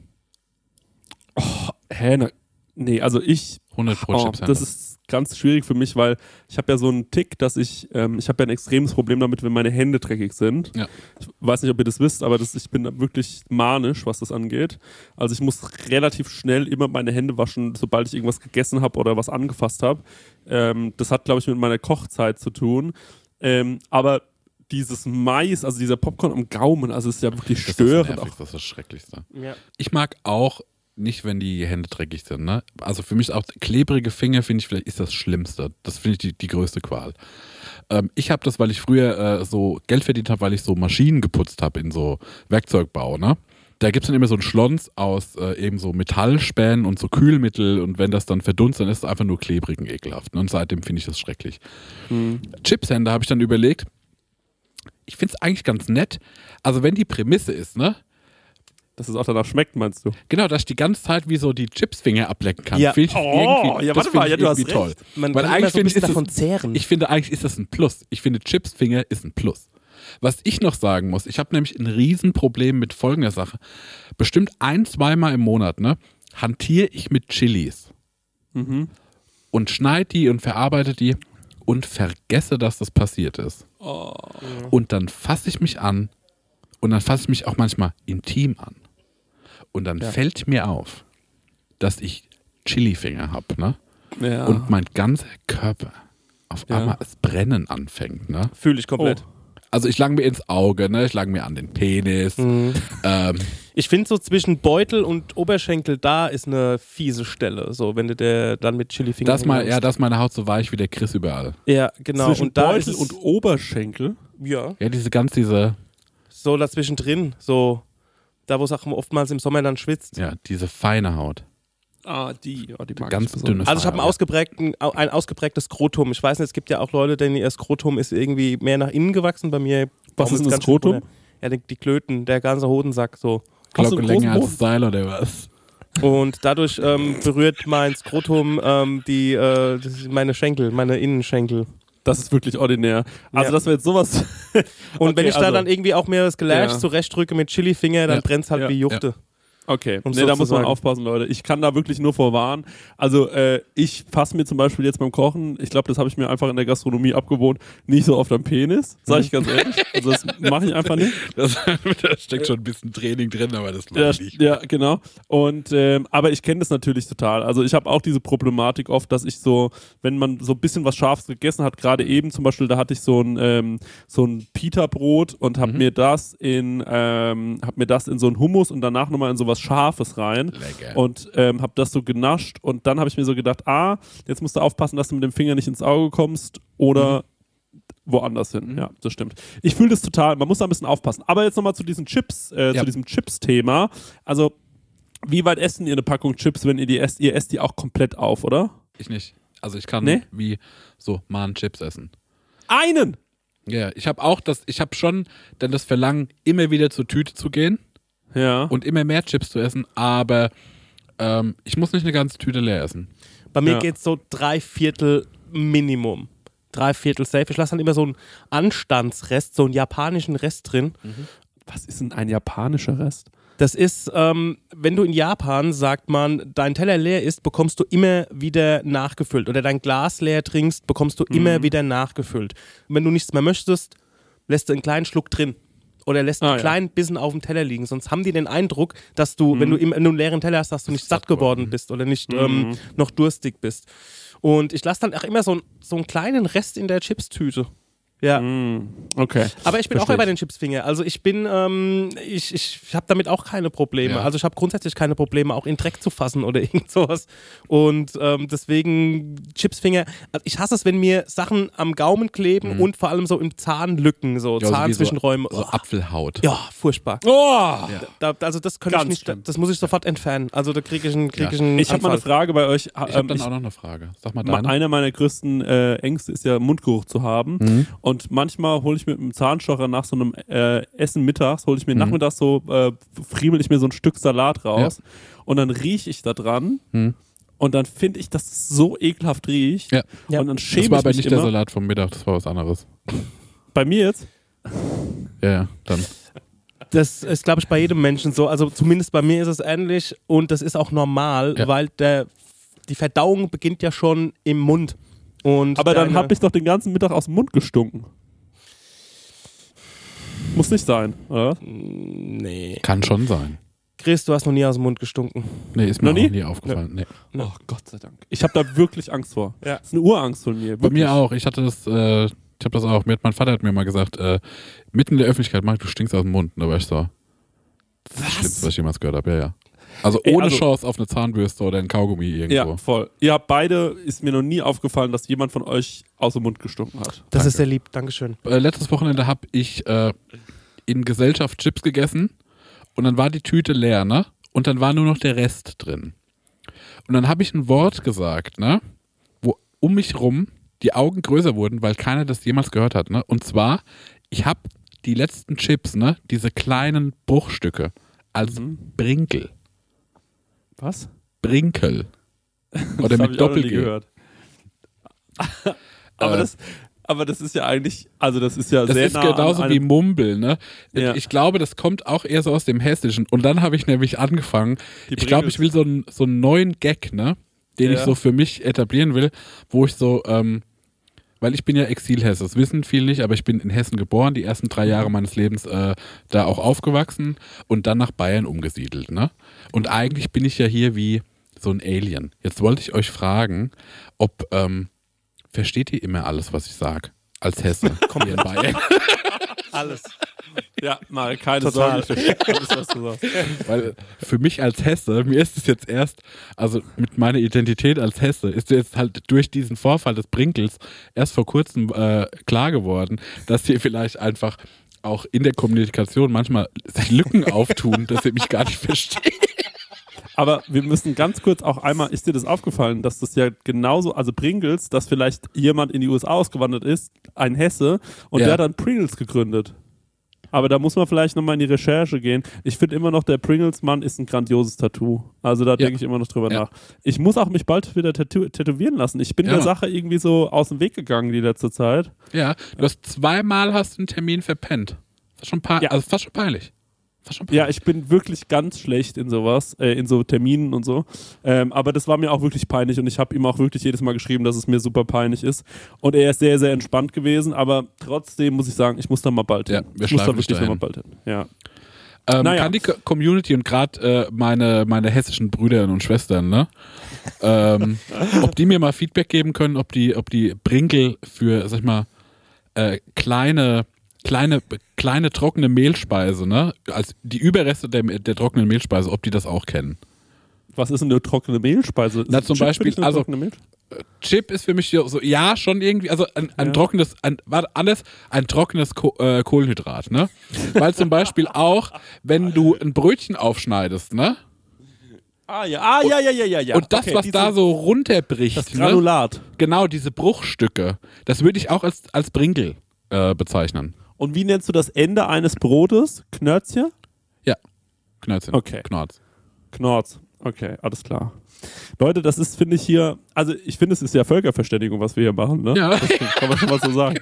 Hä? Na, nee, also ich 100 Pro Oh, Chipshände. das ist ganz schwierig für mich, weil ich habe ja so einen Tick, dass ich, ähm, ich habe ja ein extremes Problem damit, wenn meine Hände dreckig sind. Ja. Ich weiß nicht, ob ihr das wisst, aber das, ich bin wirklich manisch, was das angeht. Also ich muss relativ schnell immer meine Hände waschen, sobald ich irgendwas gegessen habe oder was angefasst habe. Ähm, das hat, glaube ich, mit meiner Kochzeit zu tun. Ähm, aber dieses Mais, also dieser Popcorn am Gaumen, also ist ja wirklich das ist das störend. Auch. Das ist das Schrecklichste. Ja. Ich mag auch nicht, wenn die Hände dreckig sind. Ne? Also für mich auch klebrige Finger finde ich vielleicht ist das Schlimmste. Das finde ich die, die größte Qual. Ähm, ich habe das, weil ich früher äh, so Geld verdient habe, weil ich so Maschinen geputzt habe in so Werkzeugbau, ne? Da gibt es dann immer so einen Schlons aus äh, eben so Metallspänen und so Kühlmittel und wenn das dann verdunst, dann ist es einfach nur klebrig und ekelhaft. Und seitdem finde ich das schrecklich. Chipshänder habe ich dann überlegt, ich finde es eigentlich ganz nett. Also wenn die Prämisse ist, ne? Dass es auch danach schmeckt, meinst du? Genau, dass ich die ganze Zeit wie so die Chipsfinger ablecken kann. Ja. Find ich Oh, irgendwie, ja, warte mal, ich ja, du hast irgendwie toll. recht. Man Weil kann eigentlich so ein bisschen ist davon das, zehren. ich finde eigentlich ist das ein Plus. Ich finde Chipsfinger ist ein Plus. Was ich noch sagen muss, ich habe nämlich ein Riesenproblem mit folgender Sache. Bestimmt ein, zweimal im Monat, ne, hantiere ich mit Chilis Mhm. und schneide die und verarbeite die und vergesse, dass das passiert ist. Oh. Und dann fasse ich mich an und dann fasse ich mich auch manchmal intim an. Und dann fällt mir auf, dass ich Chilifinger habe, ne? Ja. Und mein ganzer Körper auf Ja. einmal das Brennen anfängt, ne? Fühle ich komplett. Also ich lang mir ins Auge, ne? Ich lang mir an den Penis. Mhm. Ähm, Ich finde so zwischen Beutel und Oberschenkel, da ist eine fiese Stelle. So, wenn du der dann mit Chili-Finger. das mal, ja, hinhaust. das ist meine Haut so weich wie der Chris überall. Ja, genau. Zwischen und da Beutel und Oberschenkel. ja, Ja, diese ganz, diese, so dazwischen drin. So, da wo es auch oftmals im Sommer dann schwitzt. ja, diese feine Haut. Ah, die. Oh, die mag Ganz ich dünne Also ich habe ein, ein ausgeprägtes Skrotum. Ich weiß nicht, es gibt ja auch Leute, denen ihr Skrotum ist irgendwie mehr nach innen gewachsen. Bei mir. Was ist schön Skrotum? Ja, die, die Klöten, der ganze Hodensack so. Glocke länger als Seil oder was? Und dadurch ähm, berührt mein Skrotum ähm, die, äh, das meine Schenkel, meine Innenschenkel. Das ist wirklich ordinär. Also, Ja. dass wir jetzt sowas. Und Okay, wenn ich da also- dann irgendwie auch mir das Geläsch Ja. zurechtdrücke mit Chili-Finger, dann Ja. brennt's halt Ja. wie Juchte. Okay, Um nee, da muss man aufpassen, Leute. Ich kann da wirklich nur vorwarnen. Also, äh, ich fasse mir zum Beispiel jetzt beim Kochen, ich glaube, das habe ich mir einfach in der Gastronomie abgewohnt, nicht so oft am Penis, sage ich ganz ehrlich. <laughs> Also, das mache ich einfach nicht. Das, da steckt schon ein bisschen Training drin, aber das mache ich nicht. ja, genau. Und ähm, aber ich kenne das natürlich total. Also ich habe auch diese Problematik oft, dass ich so, wenn man so ein bisschen was Scharfes gegessen hat, gerade eben zum Beispiel, da hatte ich so ein ähm, so ein Pita-Brot und habe mir das in ähm, habe mir das in so ein Hummus und danach nochmal in so was Scharfes rein Lecker. und ähm, habe das so genascht und dann habe ich mir so gedacht, ah, jetzt musst du aufpassen, dass du mit dem Finger nicht ins Auge kommst oder woanders hin. Ja, das stimmt. Ich fühle das total, man muss da ein bisschen aufpassen. Aber jetzt nochmal zu diesen Chips, äh, Ja. zu diesem Chips-Thema. Also, wie weit essen ihr eine Packung Chips, wenn ihr die esst? Ihr esst die auch komplett auf, oder? Ich nicht. Also ich kann Nee? wie so mal Chips essen. Einen! Ja, ich habe auch das, ich habe schon dann das Verlangen, immer wieder zur Tüte zu gehen Ja. und immer mehr Chips zu essen, aber ähm, ich muss nicht eine ganze Tüte leer essen. Bei mir Ja. geht's so drei Viertel Minimum. Drei Viertel safe. Ich lasse dann immer so einen Anstandsrest, so einen japanischen Rest drin. Was ist denn ein japanischer Rest? Das ist, ähm, wenn du in Japan, sagt man, dein Teller leer ist, bekommst du immer wieder nachgefüllt. Oder dein Glas leer trinkst, bekommst du Mhm. immer wieder nachgefüllt. Und wenn du nichts mehr möchtest, lässt du einen kleinen Schluck drin. Oder lässt Ah, einen ja. kleinen Bissen auf dem Teller liegen. Sonst haben die den Eindruck, dass du, Mhm. wenn du im, einen leeren Teller hast, dass du nicht satt geworden bist oder nicht ähm, noch durstig bist. Und ich lasse dann auch immer so, so einen kleinen Rest in der Chipstüte. Ja. Mm, okay. Aber ich bin auch Versteh bei den Chipsfinger. Also ich bin, ähm, ich, ich habe damit auch keine Probleme. Ja. Also ich habe grundsätzlich keine Probleme, auch in Dreck zu fassen oder <laughs> irgend sowas. Und ähm, deswegen Chipsfinger. Also ich hasse es, wenn mir Sachen am Gaumen kleben und vor allem so im Zahnlücken, so Mhm. Ja, Zahnzwischenräume. So, so Apfelhaut. ja, furchtbar. Oh! Da, also das könnte ich nicht, das muss ich sofort entfernen. Also da kriege ich einen, krieg Ja. ich einen Ich habe mal eine. Frage bei euch. Ich habe Ähm, dann ich- auch noch eine Frage. Sag mal Ma- deine. Einer meiner größten äh, Ängste ist ja Mundgeruch zu haben. Mhm. Und manchmal hole ich mit einem Zahnstocher nach so einem äh, Essen mittags, hole ich mir Mhm. nachmittags so, äh, friemel ich mir so ein Stück Salat raus und dann rieche ich da dran Mhm. und dann finde ich, dass es so ekelhaft riecht. Ja. Ja. Und dann schäme Das war ich aber mich nicht immer. der Salat vom Mittag, das war was anderes. Bei mir jetzt? Ja, ja, dann. Das ist, glaube ich, bei jedem Menschen so. Also zumindest bei mir ist es ähnlich und das ist auch normal, Ja. weil der, die Verdauung beginnt ja schon im Mund. Und Aber dann habe ich doch den ganzen Mittag aus dem Mund gestunken. Muss nicht sein, oder? Nee. Kann schon sein. Chris, du hast noch nie aus dem Mund gestunken. Nee, ist mir Noch auch nie? nie aufgefallen. Nee. Oh Gott sei Dank. Ich habe da wirklich Angst vor. Ja. Das ist eine Urangst von mir. Bei mir auch. Ich hatte das, äh, ich habe das auch. Mir hat mein Vater hat mir mal gesagt, äh, mitten in der Öffentlichkeit, Marc, du stinkst aus dem Mund. Und da war ich so. Das Schlimmste, was ich jemals gehört habe. Ja, ja. Also Ey, ohne also- Chance auf eine Zahnbürste oder ein Kaugummi irgendwo. Ja, voll. Ihr habt beide, ist mir noch nie aufgefallen, dass jemand von euch aus dem Mund gestunken hat. Das ist sehr lieb, Dankeschön. Äh, letztes Wochenende habe ich äh, in Gesellschaft Chips gegessen und dann war die Tüte leer, ne? Und dann war nur noch der Rest drin. Und dann habe ich ein Wort gesagt, ne? Wo um mich rum die Augen größer wurden, weil keiner das jemals gehört hat, ne? Und zwar, ich habe die letzten Chips, ne? Diese kleinen Bruchstücke als Brinkel. Was? Brinkel. <laughs> Oder das mit Doppel-G. gehört. <laughs> aber, Äh. das, aber das ist ja eigentlich, also das ist ja Das sehr ist nah an genauso einem- wie Mumbel, ne? Ja. Ich glaube, das kommt auch eher so aus dem Hessischen. Und dann habe ich nämlich angefangen, ich glaube, ich will so einen, so einen neuen Gag, ne? Den Ja. ich so für mich etablieren will, wo ich so, ähm, weil ich bin ja Exilhesse, das wissen viele nicht, aber ich bin in Hessen geboren, die ersten drei Jahre meines Lebens äh, da auch aufgewachsen und dann nach Bayern umgesiedelt, ne? Und eigentlich bin ich ja hier wie so ein Alien. Jetzt wollte ich euch fragen, ob, ähm, versteht ihr immer alles, was ich sage? Als Hesse, <laughs> hier in Bayern. <laughs> Alles. Ja, mal keine Total. Sorge. Alles, was du sagst. Weil für mich als Hesse, mir ist es jetzt erst, also mit meiner Identität als Hesse, ist jetzt halt durch diesen Vorfall des Brinkels erst vor kurzem äh, klar geworden, dass hier vielleicht einfach auch in der Kommunikation manchmal sich Lücken <laughs> auftun, dass ihr mich gar nicht versteht. Aber wir müssen ganz kurz auch einmal, ist dir das aufgefallen, dass das ja genauso, also Pringles, dass vielleicht jemand in die USA ausgewandert ist, ein Hesse, und Ja. der hat dann Pringles gegründet. Aber da muss man vielleicht nochmal in die Recherche gehen. Ich finde immer noch, der Pringles-Mann ist ein grandioses Tattoo. Also da denke ich immer noch drüber Ja. nach. Ich muss auch mich bald wieder tätow tätowieren lassen. Ich bin Ja. der Sache irgendwie so aus dem Weg gegangen die letzte Zeit. Ja, du hast zweimal hast einen Termin verpennt. Fast schon, Ja. also fast schon peinlich. Ja, ich bin wirklich ganz schlecht in sowas, äh, in so Terminen und so. Ähm, aber das war mir auch wirklich peinlich und ich habe ihm auch wirklich jedes Mal geschrieben, dass es mir super peinlich ist. Und er ist sehr, sehr entspannt gewesen, aber trotzdem muss ich sagen, ich muss da mal bald Ja, hin. wir ich muss da wirklich noch mal dahin. bald hin. Ja. Ähm, Naja. Kann die Co- Community und gerade äh, meine, meine hessischen Brüder und Schwestern, ne? ähm, <laughs> ob die mir mal Feedback geben können, ob die, ob die Brinkel für, sag ich mal, äh, kleine, kleine, kleine trockene Mehlspeise, ne? Als die Überreste der, der trockenen Mehlspeise, ob die das auch kennen. Was ist denn eine trockene Mehlspeise? Na, zum Chip Beispiel, also- Mehl- Chip ist für mich so, ja, schon irgendwie, also ein, ein Ja. trockenes, ein, warte, alles, ein trockenes Ko äh, Kohlenhydrat, ne? Weil zum Beispiel auch, wenn du ein Brötchen aufschneidest, ne? Ah ja, ah, ja, ja, ja, ja, ja. Und das, Okay, was diese- da so runterbricht, das ne? Granulat. genau diese Bruchstücke, das würde ich auch als, als Brinkel äh, bezeichnen. Und wie nennst du das Ende eines Brotes? Knörzchen? Ja, Knörzchen. Okay. Knorz. Knorz. Okay, alles klar. Leute, das ist, finde ich hier, also ich finde, es ist ja Völkerverständigung, was wir hier machen, ne? Ja. Das kann man schon mal so sagen.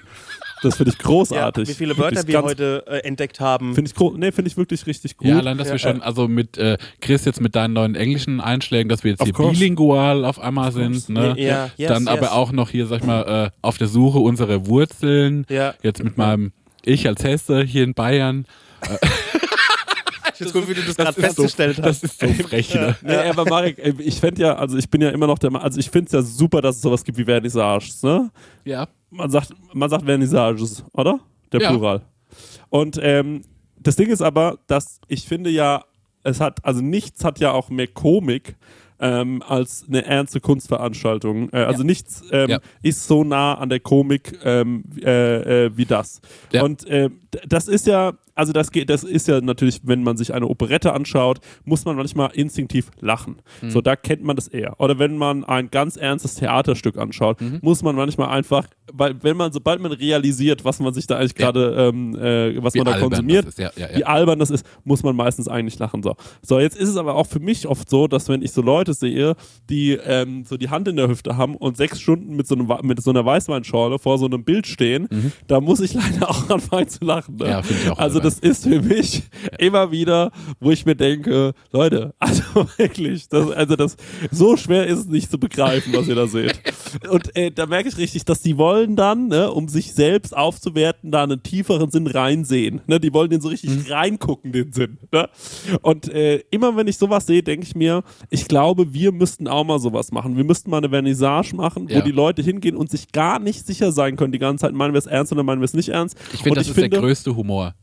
Das finde ich Ja, großartig. wie viele Wörter wir heute äh, entdeckt haben. Finde ich, gro- nee, finde ich wirklich richtig gut. Ja, allein, dass Ja, wir schon, also mit äh, Chris jetzt mit deinen neuen englischen Einschlägen, dass wir jetzt hier course. bilingual auf einmal sind, ne? Ja, yes, Dann yes. aber auch noch hier, sag ich mal, äh, auf der Suche unserer Wurzeln. Ja. Jetzt mit meinem Ich als Hesse hier in Bayern. Ich finde gut, wie du das gerade ist so, festgestellt das hast. ist so frech, ne? Nee, aber Marek, ey, ich fände ja, also ich bin ja immer noch der, also ich finde es ja super, dass es sowas gibt wie Vernissages, ne? Ja. Man sagt, man sagt Vernissages, oder? Der Ja. Plural. Und ähm, das Ding ist aber, dass ich finde ja, es hat, also nichts hat ja auch mehr Komik ähm, als eine ernste Kunstveranstaltung. Äh, also Ja. nichts ähm, Ja. ist so nah an der Komik ähm, äh, äh, wie das. Ja. Und äh, das ist ja, also das geht, das ist ja natürlich, wenn man sich eine Operette anschaut, muss man manchmal instinktiv lachen. Mhm. So, da kennt man das eher. Oder wenn man ein ganz ernstes Theaterstück anschaut, Mhm. muss man manchmal einfach, weil wenn man, sobald man realisiert, was man sich da eigentlich Ja. gerade, ähm, äh, was Wie man da konsumiert, ist. Ja, ja, wie albern das ist, muss man meistens eigentlich lachen. So. so, jetzt ist es aber auch für mich oft so, dass wenn ich so Leute sehe, die ähm, so die Hand in der Hüfte haben und sechs Stunden mit so, einem, mit so einer Weißweinschorle vor so einem Bild stehen, da muss ich <laughs> leider auch anfangen zu lachen. Ne? Mhm. Ja, finde ich auch Also das ist für mich immer wieder, wo ich mir denke, Leute, <laughs> also wirklich, das, also das, so schwer ist es nicht zu begreifen, was ihr da seht. <laughs> Und äh, da merke ich richtig, dass die wollen dann, ne, um sich selbst aufzuwerten, da einen tieferen Sinn reinsehen. Ne? Die wollen den so richtig Mhm. reingucken, den Sinn. Ne? Und äh, immer wenn ich sowas sehe, denke ich mir, ich glaube, wir müssten auch mal sowas machen. Wir müssten mal eine Vernissage machen, wo Ja. die Leute hingehen und sich gar nicht sicher sein können die ganze Zeit, meinen wir es ernst oder meinen wir es nicht ernst. Ich finde, das ist der größte Humor.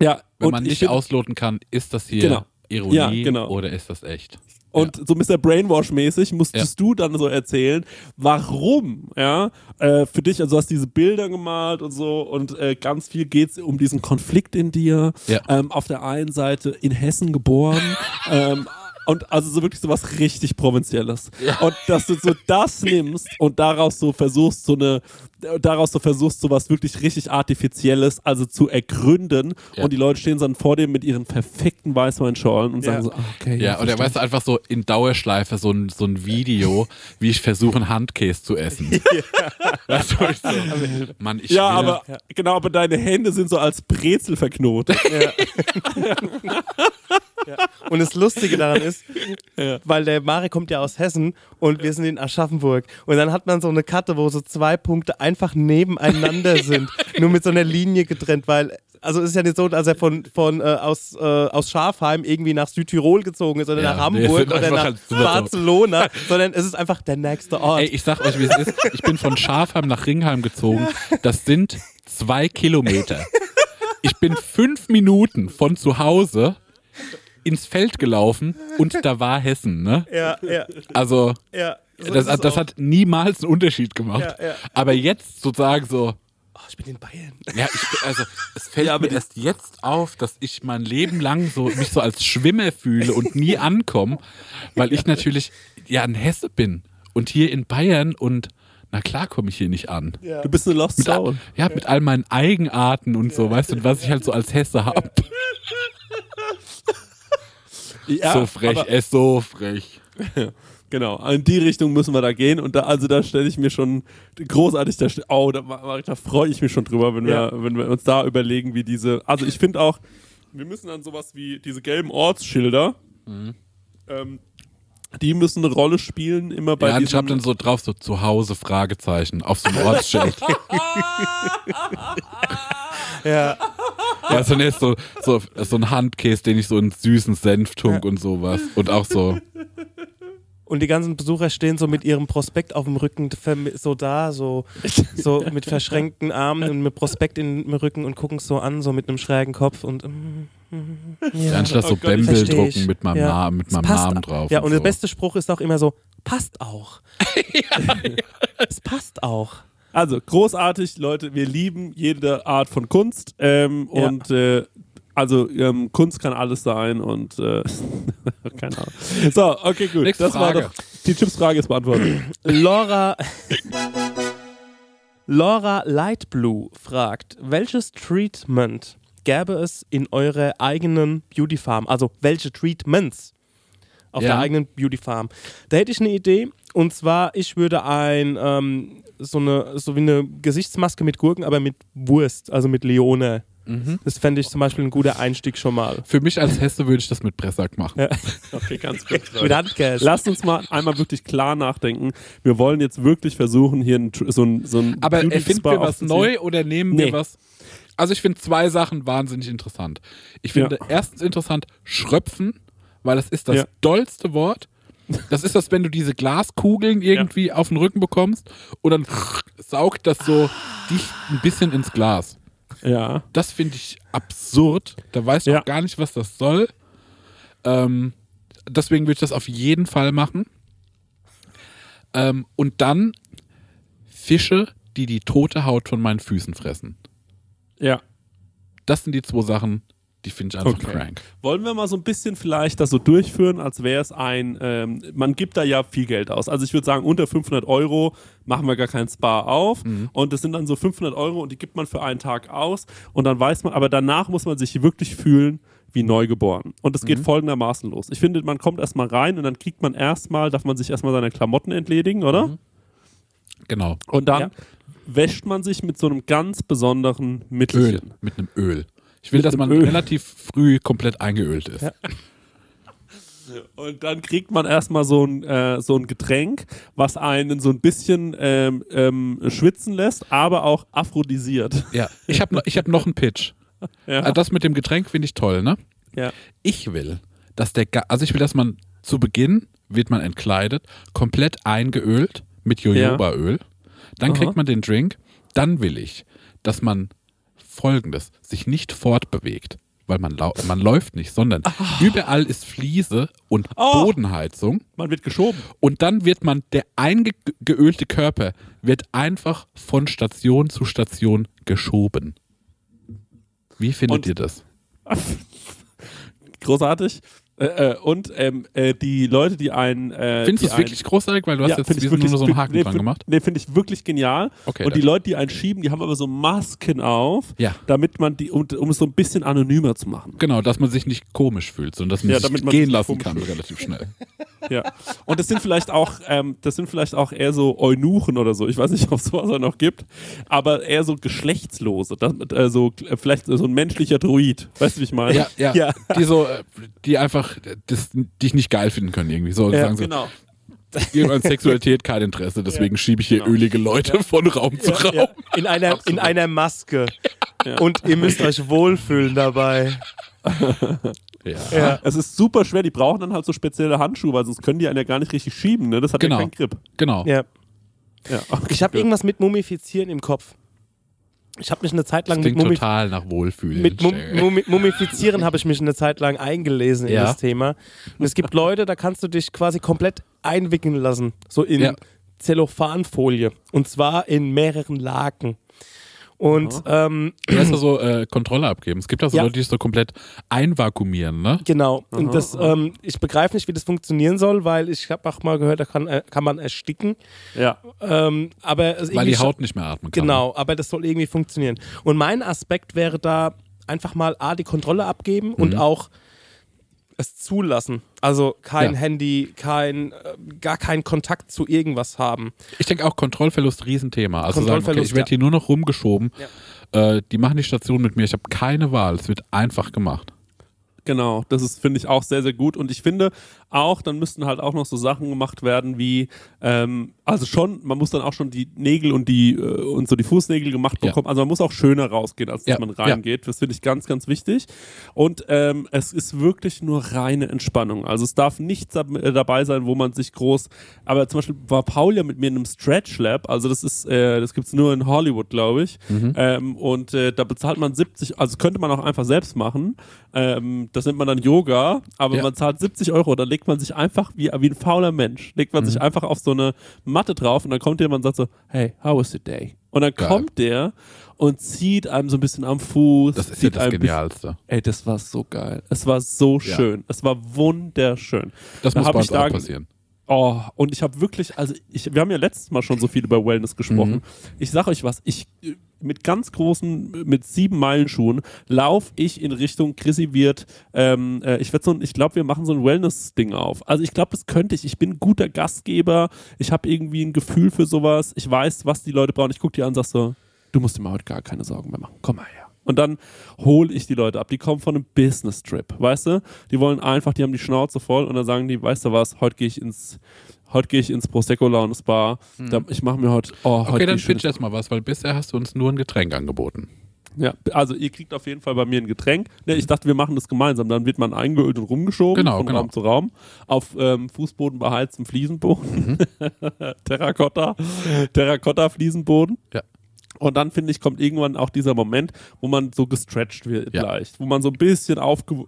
Ja, Wenn und man ich nicht ausloten kann, ist das hier Genau. Ironie Ja, genau. oder ist das echt? Und so Mr. Brainwash-mäßig musstest du dann so erzählen, warum, ja, äh, für dich, also du hast diese Bilder gemalt und so und äh, ganz viel geht es um diesen Konflikt in dir. Ja. Ähm, auf der einen Seite in Hessen geboren, <laughs> ähm, und also so wirklich so was richtig Provinzielles. Und dass du so das nimmst und daraus so versuchst, so eine, daraus so versuchst, so was wirklich richtig Artifizielles, also zu ergründen. Ja. Und die Leute stehen dann vor dir mit ihren perfekten Weißweinschorlen und Ja. sagen so, ah, okay. Ja, und er weiß einfach so in Dauerschleife so ein, so ein Video, wie ich versuche, einen Handkäse zu essen. <laughs> Weißt du, ich so, Mann, ich Ja, will, aber genau, aber deine Hände sind so als Brezel verknotet. <laughs> Und das Lustige daran ist, weil der Mare kommt ja aus Hessen und wir sind in Aschaffenburg. Und dann hat man so eine Karte, wo so zwei Punkte einfach nebeneinander <laughs> sind. nur mit so einer Linie getrennt, weil. Also es ist ja nicht so, dass er von, von äh, aus, äh, aus Schafheim irgendwie nach Südtirol gezogen ist oder Ja, nach Hamburg oder nach. Barcelona, sondern es ist einfach der nächste Ort. Ey, ich sag euch, wie es ist. Ich bin von Schafheim nach Ringheim gezogen. Das sind zwei Kilometer. Ich bin fünf Minuten von zu Hause ins Feld gelaufen und da war Hessen, ne? ja, ja, Also, ja. So das, das hat niemals einen Unterschied gemacht. Ja, ja. Aber jetzt sozusagen so, Oh, ich bin in Bayern. ja, ich, also es fällt mir erst jetzt auf, dass ich mein Leben lang so mich so als Schwimmer fühle und nie ankomme, weil ich natürlich ja ein Hesse bin und hier in Bayern und na klar komme ich hier nicht an. Du bist eine Lost Mit, Soul. ja, mit all meinen Eigenarten und so, weißt du, was ich halt so als Hesse habe. <laughs> Ja, so frech, aber- er ist so frech. Genau, in die Richtung müssen wir da gehen und da, also da stelle ich mir schon großartig, da, oh, da, da freue ich mich schon drüber, wenn wir, Ja. wenn wir uns da überlegen, wie diese, also ich finde auch, wir müssen dann sowas wie diese gelben Ortsschilder, ähm, die müssen eine Rolle spielen, immer bei Ja, ich habe dann so drauf so zu Hause Fragezeichen auf so einem Ortsschild. <laughs> Ja. Ja, so, nee, so, so, so ein Handkäse, den ich so in süßen Senf tunk und sowas. Und auch so, Und die ganzen Besucher stehen so mit ihrem Prospekt auf dem Rücken, so da, so, so mit verschränkten Armen und mit Prospekt in- im Rücken und gucken es so an, so mit einem schrägen Kopf und. mm, mm, ja. anstatt so Oh Gott, Bämbel drucken mit meinem, Ja. Namen, mit meinem Namen drauf. Ja, und so. der beste Spruch ist auch immer so: passt auch. <laughs> Es passt auch. Also großartig, Leute, wir lieben jede Art von Kunst ähm, Ja. und äh, also ähm, Kunst kann alles sein und äh, <laughs> keine Ahnung. So, okay, gut. Nächste das Frage. war doch die Chipsfrage ist beantwortet. <clears throat> Laura. <laughs> Laura Lightblue fragt: Welches Treatment gäbe es in eurer eigenen Beauty Farm? Also, welche Treatments auf Ja. der eigenen Beauty Farm? Da hätte ich eine Idee. Und zwar, ich würde ein, ähm, so, eine, so wie eine Gesichtsmaske mit Gurken, aber mit Wurst, also mit Leone. Mhm. Das fände ich zum Beispiel ein guter Einstieg schon mal. Für mich als Hesse würde ich das mit Pressack machen. Ja. <laughs> Okay, ganz kurz. Mit Handkäse. Lasst uns mal einmal wirklich klar nachdenken. Wir wollen jetzt wirklich versuchen, hier ein, so ein, so ein Aber Beauty erfinden wir was neu oder nehmen wir Nee. was? Also ich finde zwei Sachen wahnsinnig interessant. Ich finde Ja. erstens interessant Schröpfen, weil das ist das Ja. dollste Wort. Das ist das, wenn du diese Glaskugeln irgendwie auf den Rücken bekommst und dann saugt das so dicht ein bisschen ins Glas. Ja. Das finde ich absurd. Da weißt du Ja. auch gar nicht, was das soll. Ähm, deswegen würde ich das auf jeden Fall machen. Ähm, und dann Fische, die die tote Haut von meinen Füßen fressen. Ja. Das sind die zwei Sachen, die finde ich einfach Okay. crank. Wollen wir mal so ein bisschen vielleicht das so durchführen, als wäre es ein, ähm, man gibt da ja viel Geld aus. Also ich würde sagen, unter 500 Euro machen wir gar kein Spa auf. Und das sind dann so 500 Euro und die gibt man für einen Tag aus. Und dann weiß man, aber danach muss man sich wirklich fühlen wie neugeboren. Und es geht folgendermaßen los. Ich finde, man kommt erstmal rein und dann kriegt man erstmal, darf man sich erstmal seine Klamotten entledigen, oder? Genau. Und dann Ja. wäscht man sich mit so einem ganz besonderen Öl. Mittelchen. Mit einem Öl. Ich will, Mit dass man Öl. relativ früh komplett eingeölt ist. Ja. Und dann kriegt man erstmal so ein, äh, so ein Getränk, was einen so ein bisschen ähm, ähm, schwitzen lässt, aber auch aphrodisiert. Ja. Ich habe noch, ich hab noch einen Pitch. <laughs> Ja. Also Das mit dem Getränk finde ich toll, ne? Ja. Ich will, dass der, Ga- also ich will, dass man zu Beginn wird man entkleidet, komplett eingeölt mit Jojobaöl. Dann Aha. kriegt man den Drink. Dann will ich, dass man folgendes, sich nicht fortbewegt. weil man, man läuft nicht, sondern überall ist Fliese und Oh. Bodenheizung. Man wird geschoben. Und dann wird man, der eingeölte Körper wird einfach von Station zu Station geschoben. Wie findet Und- ihr das? <laughs> Großartig. Äh, äh, und ähm, äh, die Leute, die einen. Äh, Findest du es wirklich großartig? Weil du hast ja, jetzt find ich diesen nur wirklich- so einen Haken nee, dran gemacht. Nee, finde ich wirklich genial. Okay, und die Leute, die einen schieben, die haben aber so Masken auf, Ja. damit man die, um, um es so ein bisschen anonymer zu machen. Genau, dass man sich nicht komisch fühlt, sondern dass man Ja, sich damit man gehen sich lassen kann fühlt. relativ schnell. <laughs> Ja. Und das sind vielleicht auch, ähm, das sind vielleicht auch eher so Eunuchen oder so. Ich weiß nicht, <laughs> ob es sowas noch gibt, aber eher so Geschlechtslose. Das, äh, so, vielleicht so ein menschlicher Druid. Weißt du, wie ich meine? Ja, ja. Ja. Die so, äh, die einfach das, dich nicht geil finden können irgendwie. So Ja, sagen so, genau. an Sexualität kein Interesse, deswegen schiebe ich hier Genau. ölige Leute von Raum zu Raum. Ja, in, einer, in einer Maske. Und ihr müsst euch wohlfühlen dabei. <laughs> Ja. Ja. Es ist super schwer, die brauchen dann halt so spezielle Handschuhe, weil sonst können die einen ja gar nicht richtig schieben. Ne? Das hat Genau. ja keinen Grip. Genau. Ja. Ja. Okay, Ich habe irgendwas mit Mumifizieren im Kopf. Ich habe mich eine Zeit Das lang mit, klingt Mumif total nach Wohlfühlen. mit Mum Mumi Mumifizieren habe ich mich eine Zeit lang eingelesen in Ja. das Thema. Und es gibt Leute, da kannst du dich quasi komplett einwickeln lassen, so in Ja. Zellophanfolie. Und zwar in mehreren Lagen. Und ähm, Erst so äh, Kontrolle abgeben. Es gibt auch so Ja. Leute, die es so komplett einvakuumieren, ne? Genau. Und das, ähm, ich begreife nicht, wie das funktionieren soll, weil ich habe auch mal gehört, da kann, äh, kann man ersticken. Ja. Ähm, aber Weil die Haut nicht mehr atmen kann. Genau, aber das soll irgendwie funktionieren. Und mein Aspekt wäre da einfach mal A, die Kontrolle abgeben Mhm. und auch es zulassen. Also kein Ja. Handy, kein, äh, gar keinen Kontakt zu irgendwas haben. Ich denke auch Kontrollverlust, Riesenthema. Also sagen, okay, Kontrollverlust, ich werde ja. hier nur noch rumgeschoben. Äh, die machen die Station mit mir. Ich habe keine Wahl. Es wird einfach gemacht. Genau, das ist, finde ich, auch sehr, sehr gut. Und ich finde auch, dann müssten halt auch noch so Sachen gemacht werden wie, ähm, also schon, man muss dann auch schon die Nägel und die äh, und so die Fußnägel gemacht Ja. bekommen. Also man muss auch schöner rausgehen, als dass Ja, man reingeht. Das finde ich ganz, ganz wichtig. Und ähm, es ist wirklich nur reine Entspannung. Also es darf nichts äh, dabei sein, wo man sich groß. Aber zum Beispiel war Paul ja mit mir in einem Stretch Lab. Also das ist, äh, das gibt's nur in Hollywood, glaube ich. Ähm, und äh, da bezahlt man 70, also könnte man auch einfach selbst machen. Ähm, das nennt man dann Yoga, aber Ja. man zahlt 70 Euro, da legt man sich einfach wie, wie ein fauler Mensch, legt man sich Mhm. einfach auf so eine Matte drauf und dann kommt jemand und sagt so, hey, how was your day? Und dann Geil. kommt der und zieht einem so ein bisschen am Fuß. Das ist ja das Genialste. Ey, das war so geil. Es war so Ja. schön. Es war wunderschön. Das Da muss bei ich uns auch da- passieren. Oh, und ich habe wirklich, also ich, wir haben ja letztes Mal schon so viel über Wellness gesprochen. Mhm. Ich sag euch was, ich mit ganz großen, mit sieben Meilen Schuhen laufe ich in Richtung Chrissy wird. Ähm, äh, ich werde so, ein- ich glaube, wir machen so ein Wellness-Ding auf. Also ich glaube, das könnte ich. Ich bin ein guter Gastgeber. Ich habe irgendwie ein Gefühl für sowas. Ich weiß, was die Leute brauchen. Ich gucke die an und sag so, du musst dir mal heute gar keine Sorgen mehr machen. Komm mal her. Und dann hole ich die Leute ab. Die kommen von einem Business-Trip, weißt du? Die wollen einfach, die haben die Schnauze voll und dann sagen die, weißt du was, heute gehe ich ins, heute gehe ich ins Prosecco Laune Spa. Da, ich mache mir heute, oh, heute Okay, geh dann pitch jetzt mal was, weil bisher hast du uns nur ein Getränk angeboten. ja, also ihr kriegt auf jeden Fall bei mir ein Getränk. Ne, ich dachte, wir machen das gemeinsam. Dann wird man eingeölt und rumgeschoben Genau, von genau. Raum zu Raum auf ähm, Fußboden beheiztem Fliesenboden. <laughs> Terrakotta, Terrakotta-Fliesenboden. Ja. Und dann, finde ich, kommt irgendwann auch dieser Moment, wo man so gestretched wird Ja. leicht, wo man so ein bisschen aufge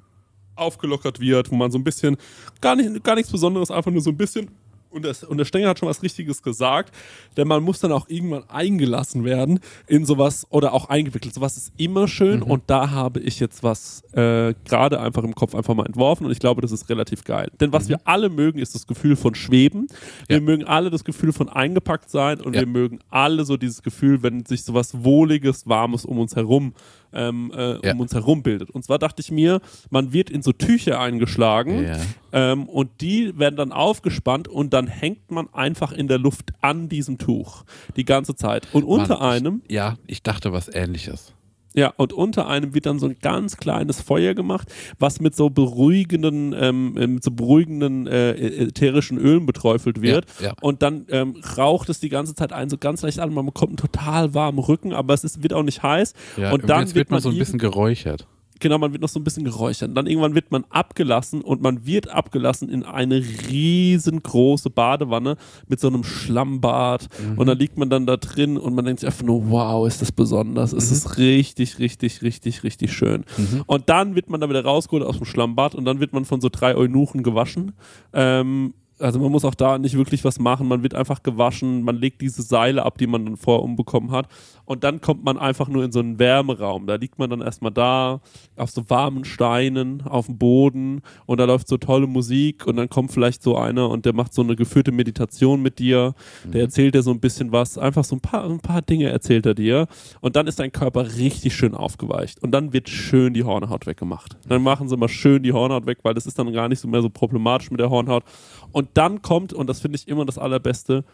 aufgelockert wird, wo man so ein bisschen, gar, nicht, gar nichts Besonderes, einfach nur so ein bisschen und, das, und der Stenger hat schon was Richtiges gesagt, denn man muss dann auch irgendwann eingelassen werden in sowas oder auch eingewickelt. Sowas ist immer schön und da habe ich jetzt was äh, gerade einfach im Kopf einfach mal entworfen und ich glaube, das ist relativ geil. Denn was wir alle mögen, ist das Gefühl von Schweben. Wir Ja. mögen alle das Gefühl von eingepackt sein und Ja. wir mögen alle so dieses Gefühl, wenn sich sowas Wohliges, Warmes um uns herum ähm, äh, Ja. um uns herum bildet. Und zwar dachte ich mir, man wird in so Tücher eingeschlagen Ja. ähm, und die werden dann aufgespannt und dann hängt man einfach in der Luft an diesem Tuch die ganze Zeit. Und unter Mann, einem, Ich, ja, ich dachte was ähnliches. Ja, und unter einem wird dann so ein ganz kleines Feuer gemacht, was mit so beruhigenden, ähm, äh, mit so beruhigenden äh, ätherischen Ölen beträufelt wird. Ja, ja. Und dann ähm, raucht es die ganze Zeit ein, so ganz leicht an. Man bekommt einen total warmen Rücken, aber es ist, wird auch nicht heiß. Ja, und dann jetzt wird man so ein bisschen geräuchert. Genau, man wird noch so ein bisschen geräuchert. Dann irgendwann wird man abgelassen und man wird abgelassen in eine riesengroße Badewanne mit so einem Schlammbad. Und dann liegt man dann da drin und man denkt sich einfach nur, wow, ist das besonders. Es ist richtig, richtig, richtig, richtig schön. Und dann wird man da wieder rausgeholt aus dem Schlammbad und dann wird man von so drei Eunuchen gewaschen. Ähm, also man muss auch da nicht wirklich was machen, man wird einfach gewaschen, man legt diese Seile ab, die man dann vorher umbekommen hat. Und dann kommt man einfach nur in so einen Wärmeraum. Da liegt man dann erstmal da auf so warmen Steinen auf dem Boden. Und da läuft so tolle Musik. Und dann kommt vielleicht so einer und der macht so eine geführte Meditation mit dir, der erzählt dir so ein bisschen was, einfach so ein paar, ein paar Dinge erzählt er dir. Und dann ist dein Körper richtig schön aufgeweicht. Und dann wird schön die Hornhaut weggemacht. Dann machen sie mal schön die Hornhaut weg, weil das ist dann gar nicht so mehr so problematisch mit der Hornhaut. Und dann kommt, und das finde ich immer das Allerbeste,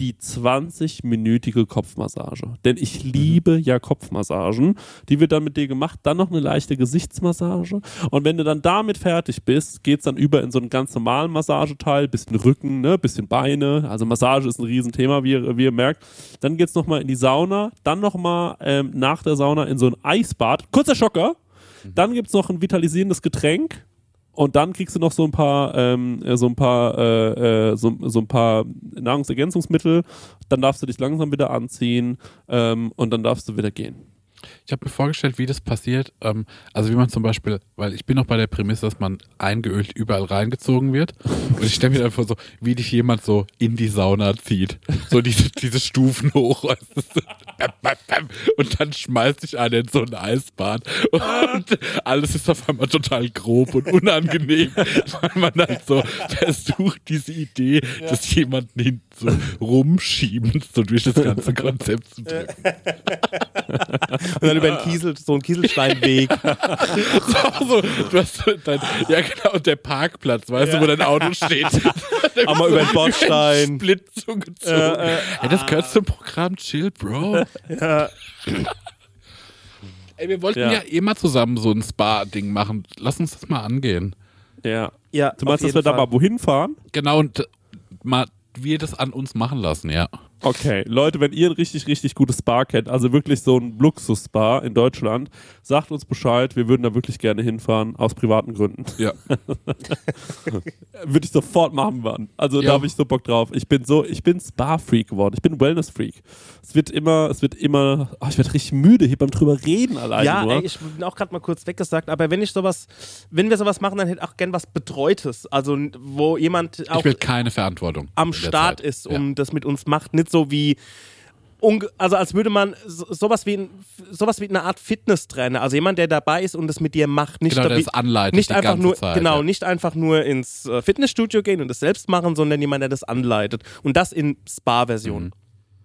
die 20-minütige Kopfmassage. Denn ich liebe ja Kopfmassagen. Die wird dann mit dir gemacht. Dann noch eine leichte Gesichtsmassage. Und wenn du dann damit fertig bist, geht es dann über in so einen ganz normalen Massageteil. Bisschen Rücken, ne? bisschen Beine. Also Massage ist ein Riesenthema, wie ihr, wie ihr merkt. Dann geht es nochmal in die Sauna. Dann nochmal ähm, nach der Sauna in so ein Eisbad. Kurzer Schocker. Dann gibt es noch ein vitalisierendes Getränk. Und dann kriegst du noch so ein paar, ähm, äh, so ein paar, äh, äh, so, so ein paar Nahrungsergänzungsmittel. Dann darfst du dich langsam wieder anziehen ähm, und dann darfst du wieder gehen. Ich habe mir vorgestellt, wie das passiert. Ähm, also wie man zum Beispiel, weil ich bin noch bei der Prämisse, dass man eingeölt überall reingezogen wird. <laughs> Und ich stelle mir einfach so, wie dich jemand so in die Sauna zieht. So diese, diese Stufen hoch. Und dann schmeißt dich einer in so ein Eisbad. Und alles ist auf einmal total grob und unangenehm. Weil man dann so versucht, diese Idee des jemanden hinten so rumschiebend so durch das ganze Konzept zu drücken. <laughs> Und dann über den Kiesel, so einen Kieselsteinweg. so, <laughs> so, du hast dein, ja genau, und der Parkplatz, weißt du, wo dein Auto steht. <laughs> Einmal über den Bordstein. Split zugezogen. Äh, äh, Ey, das gehört zum Programm Chill, Bro. ja. Ey, wir wollten Ja. ja, eh mal zusammen so ein Spa-Ding machen. Lass uns das mal angehen. Ja. ja, Du meinst, dass wir da mal wohin fahren? Genau, und mal wir das an uns machen lassen, ja. Okay, Leute, wenn ihr ein richtig, richtig gutes Spa kennt, also wirklich so ein Luxus-Spa in Deutschland, sagt uns Bescheid, wir würden da wirklich gerne hinfahren, aus privaten Gründen. Ja. <laughs> Würde ich sofort machen, Mann. Also da Ja. habe ich so Bock drauf. Ich bin so, ich bin Spa-Freak geworden. Ich bin Wellness-Freak. Es wird immer, es wird immer, oh, ich werde richtig müde hier beim drüber reden alleine Ja, nur. ey, ich bin auch gerade mal kurz weggesagt, aber wenn ich sowas, wenn wir sowas machen, dann hätte ich auch gern was Betreutes. Also wo jemand auch Ich will keine Verantwortung. am Start Zeit. ist, Ja. um das mit uns macht. Nicht so wie also als würde man so, sowas wie sowas wie eine Art Fitnesstrainer, also jemand, der dabei ist und das mit dir macht, nicht, Genau, das anleitet nicht die einfach ganze nur Zeit, genau, ja. nicht einfach nur ins äh, Fitnessstudio gehen und das selbst machen, sondern jemand, der das anleitet und das in Spa-Version.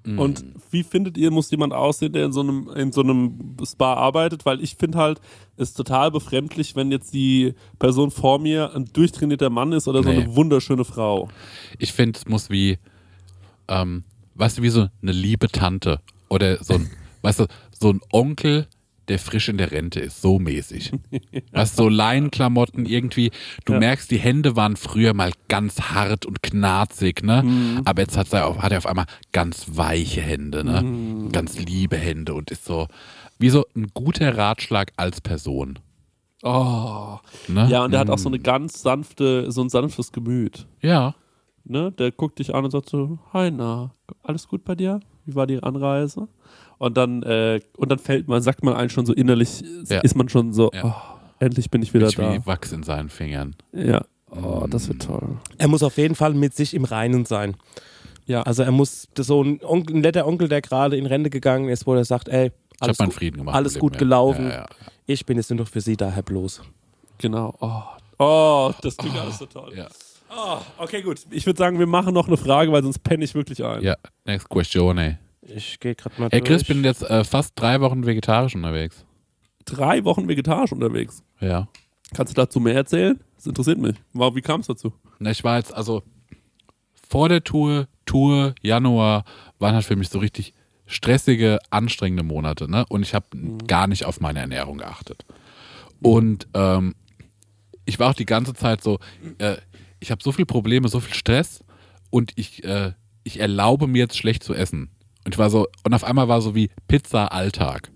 Mhm. Und wie findet ihr, muss jemand aussehen, der in so einem, in so einem Spa arbeitet? Weil ich finde halt, es ist total befremdlich, wenn jetzt die Person vor mir ein durchtrainierter Mann ist oder so Nee. eine wunderschöne Frau. Ich finde, es muss wie, ähm, weißt du, wie so eine liebe Tante oder so ein, <laughs> weißt du, so ein Onkel, der frisch in der Rente ist, so mäßig. <laughs> Weißt du, so Leinenklamotten irgendwie, du Ja. merkst, die Hände waren früher mal ganz hart und knarzig, ne? Mhm. Aber jetzt hat er, auf, hat er auf einmal ganz weiche Hände, ne? Mhm. Ganz liebe Hände und ist so, wie so ein guter Ratschlag als Person. Oh. Ne? Ja, und der hat auch so eine ganz sanfte, so ein sanftes Gemüt. Ja. Ne? Der guckt dich an und sagt so, hi, na, alles gut bei dir? Wie war die Anreise? Und dann, äh, und dann fällt man, sagt man einen schon so innerlich, Ja. ist man schon so, Ja. oh, endlich bin ich wieder Ich da. wie Wachs in seinen Fingern. Ja. Oh, das wird toll. Er muss auf jeden Fall mit sich im Reinen sein. Ja. Also er muss so ein, Onkel, ein netter Onkel, der gerade in Rente gegangen ist, wo er sagt, ey, alles, gut, Frieden gemacht. alles gut gelaufen. Ja, ja. ich bin jetzt nur noch für Sie da, Herr Bloß. Genau. Oh, oh das klingt alles so toll. Ja. Oh, okay, gut. Ich würde sagen, wir machen noch eine Frage, weil sonst penne ich wirklich ein. Ja, next question, ey. Ich gehe gerade mal Hey Chris, durch. bin jetzt äh, fast drei Wochen vegetarisch unterwegs. Drei Wochen vegetarisch unterwegs. Ja. Kannst du dazu mehr erzählen? Das interessiert mich. Wie kam es dazu? Na, ich war jetzt, also vor der Tour, Tour, Januar, waren halt für mich so richtig stressige, anstrengende Monate, ne? Und ich habe gar nicht auf meine Ernährung geachtet. Und ähm, ich war auch die ganze Zeit so, äh, ich habe so viele Probleme, so viel Stress und ich, äh, ich erlaube mir jetzt schlecht zu essen. Und ich war so, und auf einmal war so wie Pizza Alltag.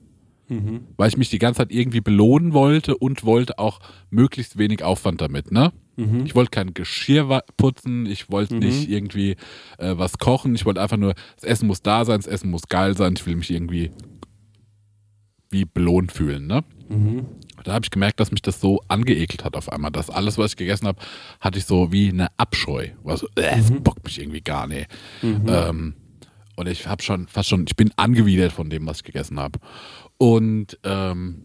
Weil ich mich die ganze Zeit irgendwie belohnen wollte und wollte auch möglichst wenig Aufwand damit, ne? Ich wollte kein Geschirr putzen, ich wollte nicht irgendwie äh, was kochen, ich wollte einfach nur, das Essen muss da sein, das Essen muss geil sein, ich will mich irgendwie wie belohnt fühlen, ne? Da habe ich gemerkt, dass mich das so angeekelt hat auf einmal. Dass alles, was ich gegessen habe, hatte ich so wie eine Abscheu. War so, äh, das bockt mich irgendwie gar nicht. Ähm, und ich habe schon fast schon, ich bin angewidert von dem, was ich gegessen habe. Und ähm,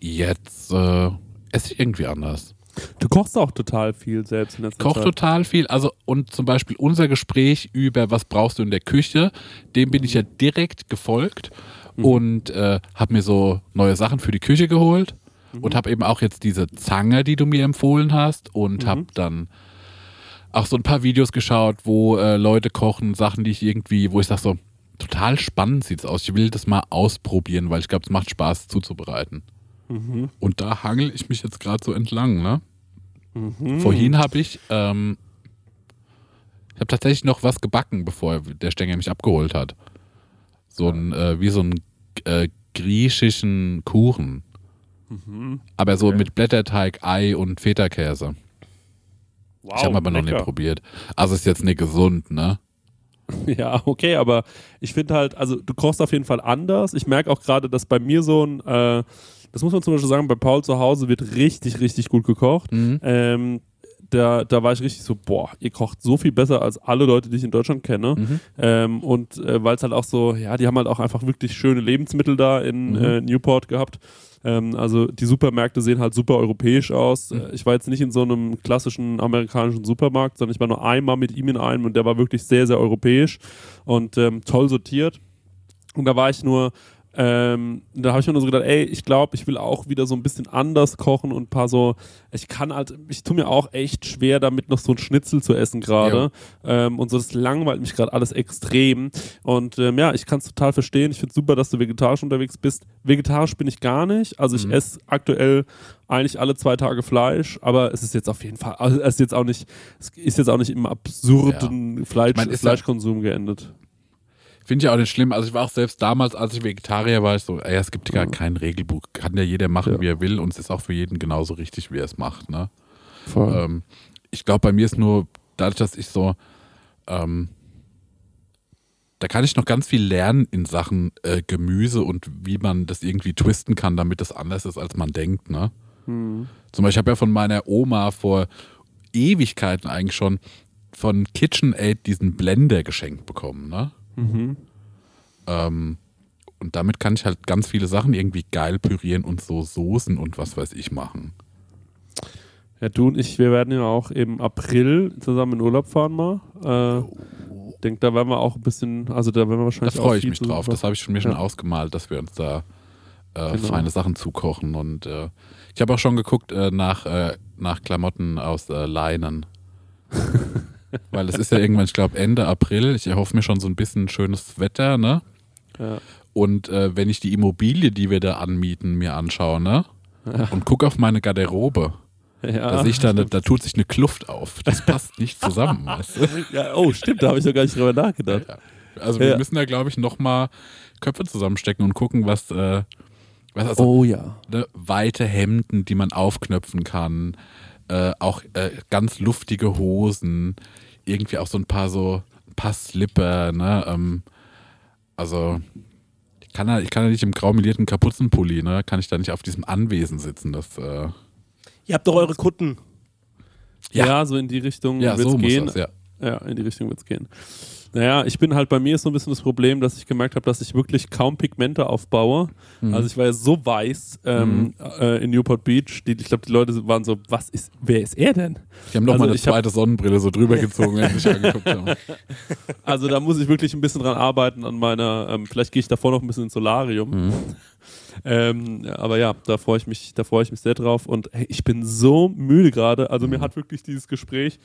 jetzt äh, esse ich irgendwie anders. Du kochst auch total viel selbst in letzter Koch Zeit. total viel. Also, und zum Beispiel unser Gespräch über was brauchst du in der Küche, dem bin ich ja direkt gefolgt und äh, habe mir so neue Sachen für die Küche geholt und habe eben auch jetzt diese Zange, die du mir empfohlen hast und habe dann auch so ein paar Videos geschaut, wo äh, Leute kochen, Sachen, die ich irgendwie, wo ich sage so, total spannend sieht's aus. Ich will das mal ausprobieren, weil ich glaube, es macht Spaß zuzubereiten. Und da hangel ich mich jetzt gerade so entlang, ne? Vorhin habe ich, ähm, ich habe tatsächlich noch was gebacken, bevor der Stänger mich abgeholt hat. So ein, äh, wie so ein äh, griechischen Kuchen. Aber so mit Blätterteig, Ei und Feta-Käse. Wow, ich habe aber noch lecker. nicht probiert. Also ist jetzt nicht gesund, ne? <laughs> Ja, okay, aber ich finde halt, also du kochst auf jeden Fall anders. Ich merke auch gerade, dass bei mir so ein, äh, das muss man zum Beispiel sagen, bei Paul zu Hause wird richtig, richtig gut gekocht. Mhm. Ähm, da, da war ich richtig so, boah, ihr kocht so viel besser als alle Leute, die ich in Deutschland kenne. Mhm. Ähm, und äh, weil es halt auch so, ja, die haben halt auch einfach wirklich schöne Lebensmittel da in Mhm. äh, Newport gehabt. Ähm, also die Supermärkte sehen halt super europäisch aus. Mhm. Äh, Ich war jetzt nicht in so einem klassischen amerikanischen Supermarkt, sondern ich war nur einmal mit ihm in einem und der war wirklich sehr, sehr europäisch und ähm, toll sortiert. Und da war ich nur, ähm, da habe ich mir nur so gedacht, ey, ich glaube, ich will auch wieder so ein bisschen anders kochen und ein paar so, ich kann halt, ich tue mir auch echt schwer damit noch so ein Schnitzel zu essen gerade. Ähm, und so, das langweilt mich gerade alles extrem. Und ähm, ja, ich kann es total verstehen. Ich finde es super, dass du vegetarisch unterwegs bist. Vegetarisch bin ich gar nicht. Also ich esse aktuell eigentlich alle zwei Tage Fleisch, aber es ist jetzt auf jeden Fall, also es ist jetzt auch nicht, es ist jetzt auch nicht im absurden Fleisch, Ich mein, ja- Fleischkonsum geendet. Finde ich auch nicht schlimm. Also ich war auch selbst damals, als ich Vegetarier war, ich so, ey, es gibt gar kein Regelbuch. Kann ja jeder machen, Ja. wie er will und es ist auch für jeden genauso richtig, wie er es macht, ne? Ähm, ich glaube, bei mir ist nur, dadurch, dass ich so, ähm, da kann ich noch ganz viel lernen in Sachen äh, Gemüse und wie man das irgendwie twisten kann, damit das anders ist, als man denkt, ne? Zum Beispiel, ich habe ja von meiner Oma vor Ewigkeiten eigentlich schon von KitchenAid diesen Blender geschenkt bekommen, ne? Ähm, und damit kann ich halt ganz viele Sachen irgendwie geil pürieren und so Soßen und was weiß ich machen. Ja, du und ich, wir werden ja auch im April zusammen in Urlaub fahren mal. Äh, denk, da werden wir auch ein bisschen, also da werden wir Da wahrscheinlich freue auch ich mich drauf. Das habe ich schon mir schon Ja. ausgemalt, dass wir uns da äh, Genau. feine Sachen zukochen. Und äh, ich habe auch schon geguckt äh, nach, äh, nach Klamotten aus äh, Leinen. <laughs> Weil es ist ja irgendwann, ich glaube, Ende April. Ich erhoffe mir schon so ein bisschen schönes Wetter, ne? Ja. Und äh, wenn ich die Immobilie, die wir da anmieten, mir anschaue, ne? Und gucke auf meine Garderobe, Ja, da, ich da, ne- da tut sich eine Kluft auf. Das passt nicht zusammen. <laughs> weißt du? ja, oh, stimmt, da habe ich doch gar nicht drüber nachgedacht. Ja. Also wir Ja. müssen da, glaube ich, nochmal Köpfe zusammenstecken und gucken, was, äh, was also, Oh ja. ne, weite Hemden, die man aufknöpfen kann, äh, auch äh, ganz luftige Hosen, irgendwie auch so ein paar so ein paar Slipper, ne? Ähm, also ich kann ja, ich kann ja nicht im graumelierten Kapuzenpulli, ne? Kann ich da nicht auf diesem Anwesen sitzen, das äh, Ihr habt doch eure Kutten. Ja, Ja. so in die Richtung ja wird's so muss gehen. das, ja. Ja, in die Richtung wird es gehen. Naja, ich bin halt bei mir ist so ein bisschen das Problem, dass ich gemerkt habe, dass ich wirklich kaum Pigmente aufbaue. Mhm. Also ich war ja so weiß ähm, äh, in Newport Beach. Die, ich glaube, die Leute waren so, was ist, wer ist er denn? Die haben noch Also eine ich zweite Sonnenbrille so drüber <laughs> gezogen, wenn sie sich angeguckt haben. <laughs> Also da muss ich wirklich ein bisschen dran arbeiten an meiner, ähm, vielleicht gehe ich davor noch ein bisschen ins Solarium. Mhm. <laughs> Ähm, aber ja, da freue ich mich, da freue ich mich sehr drauf. Und hey, ich bin so müde gerade. Also Mhm. mir hat wirklich dieses Gespräch,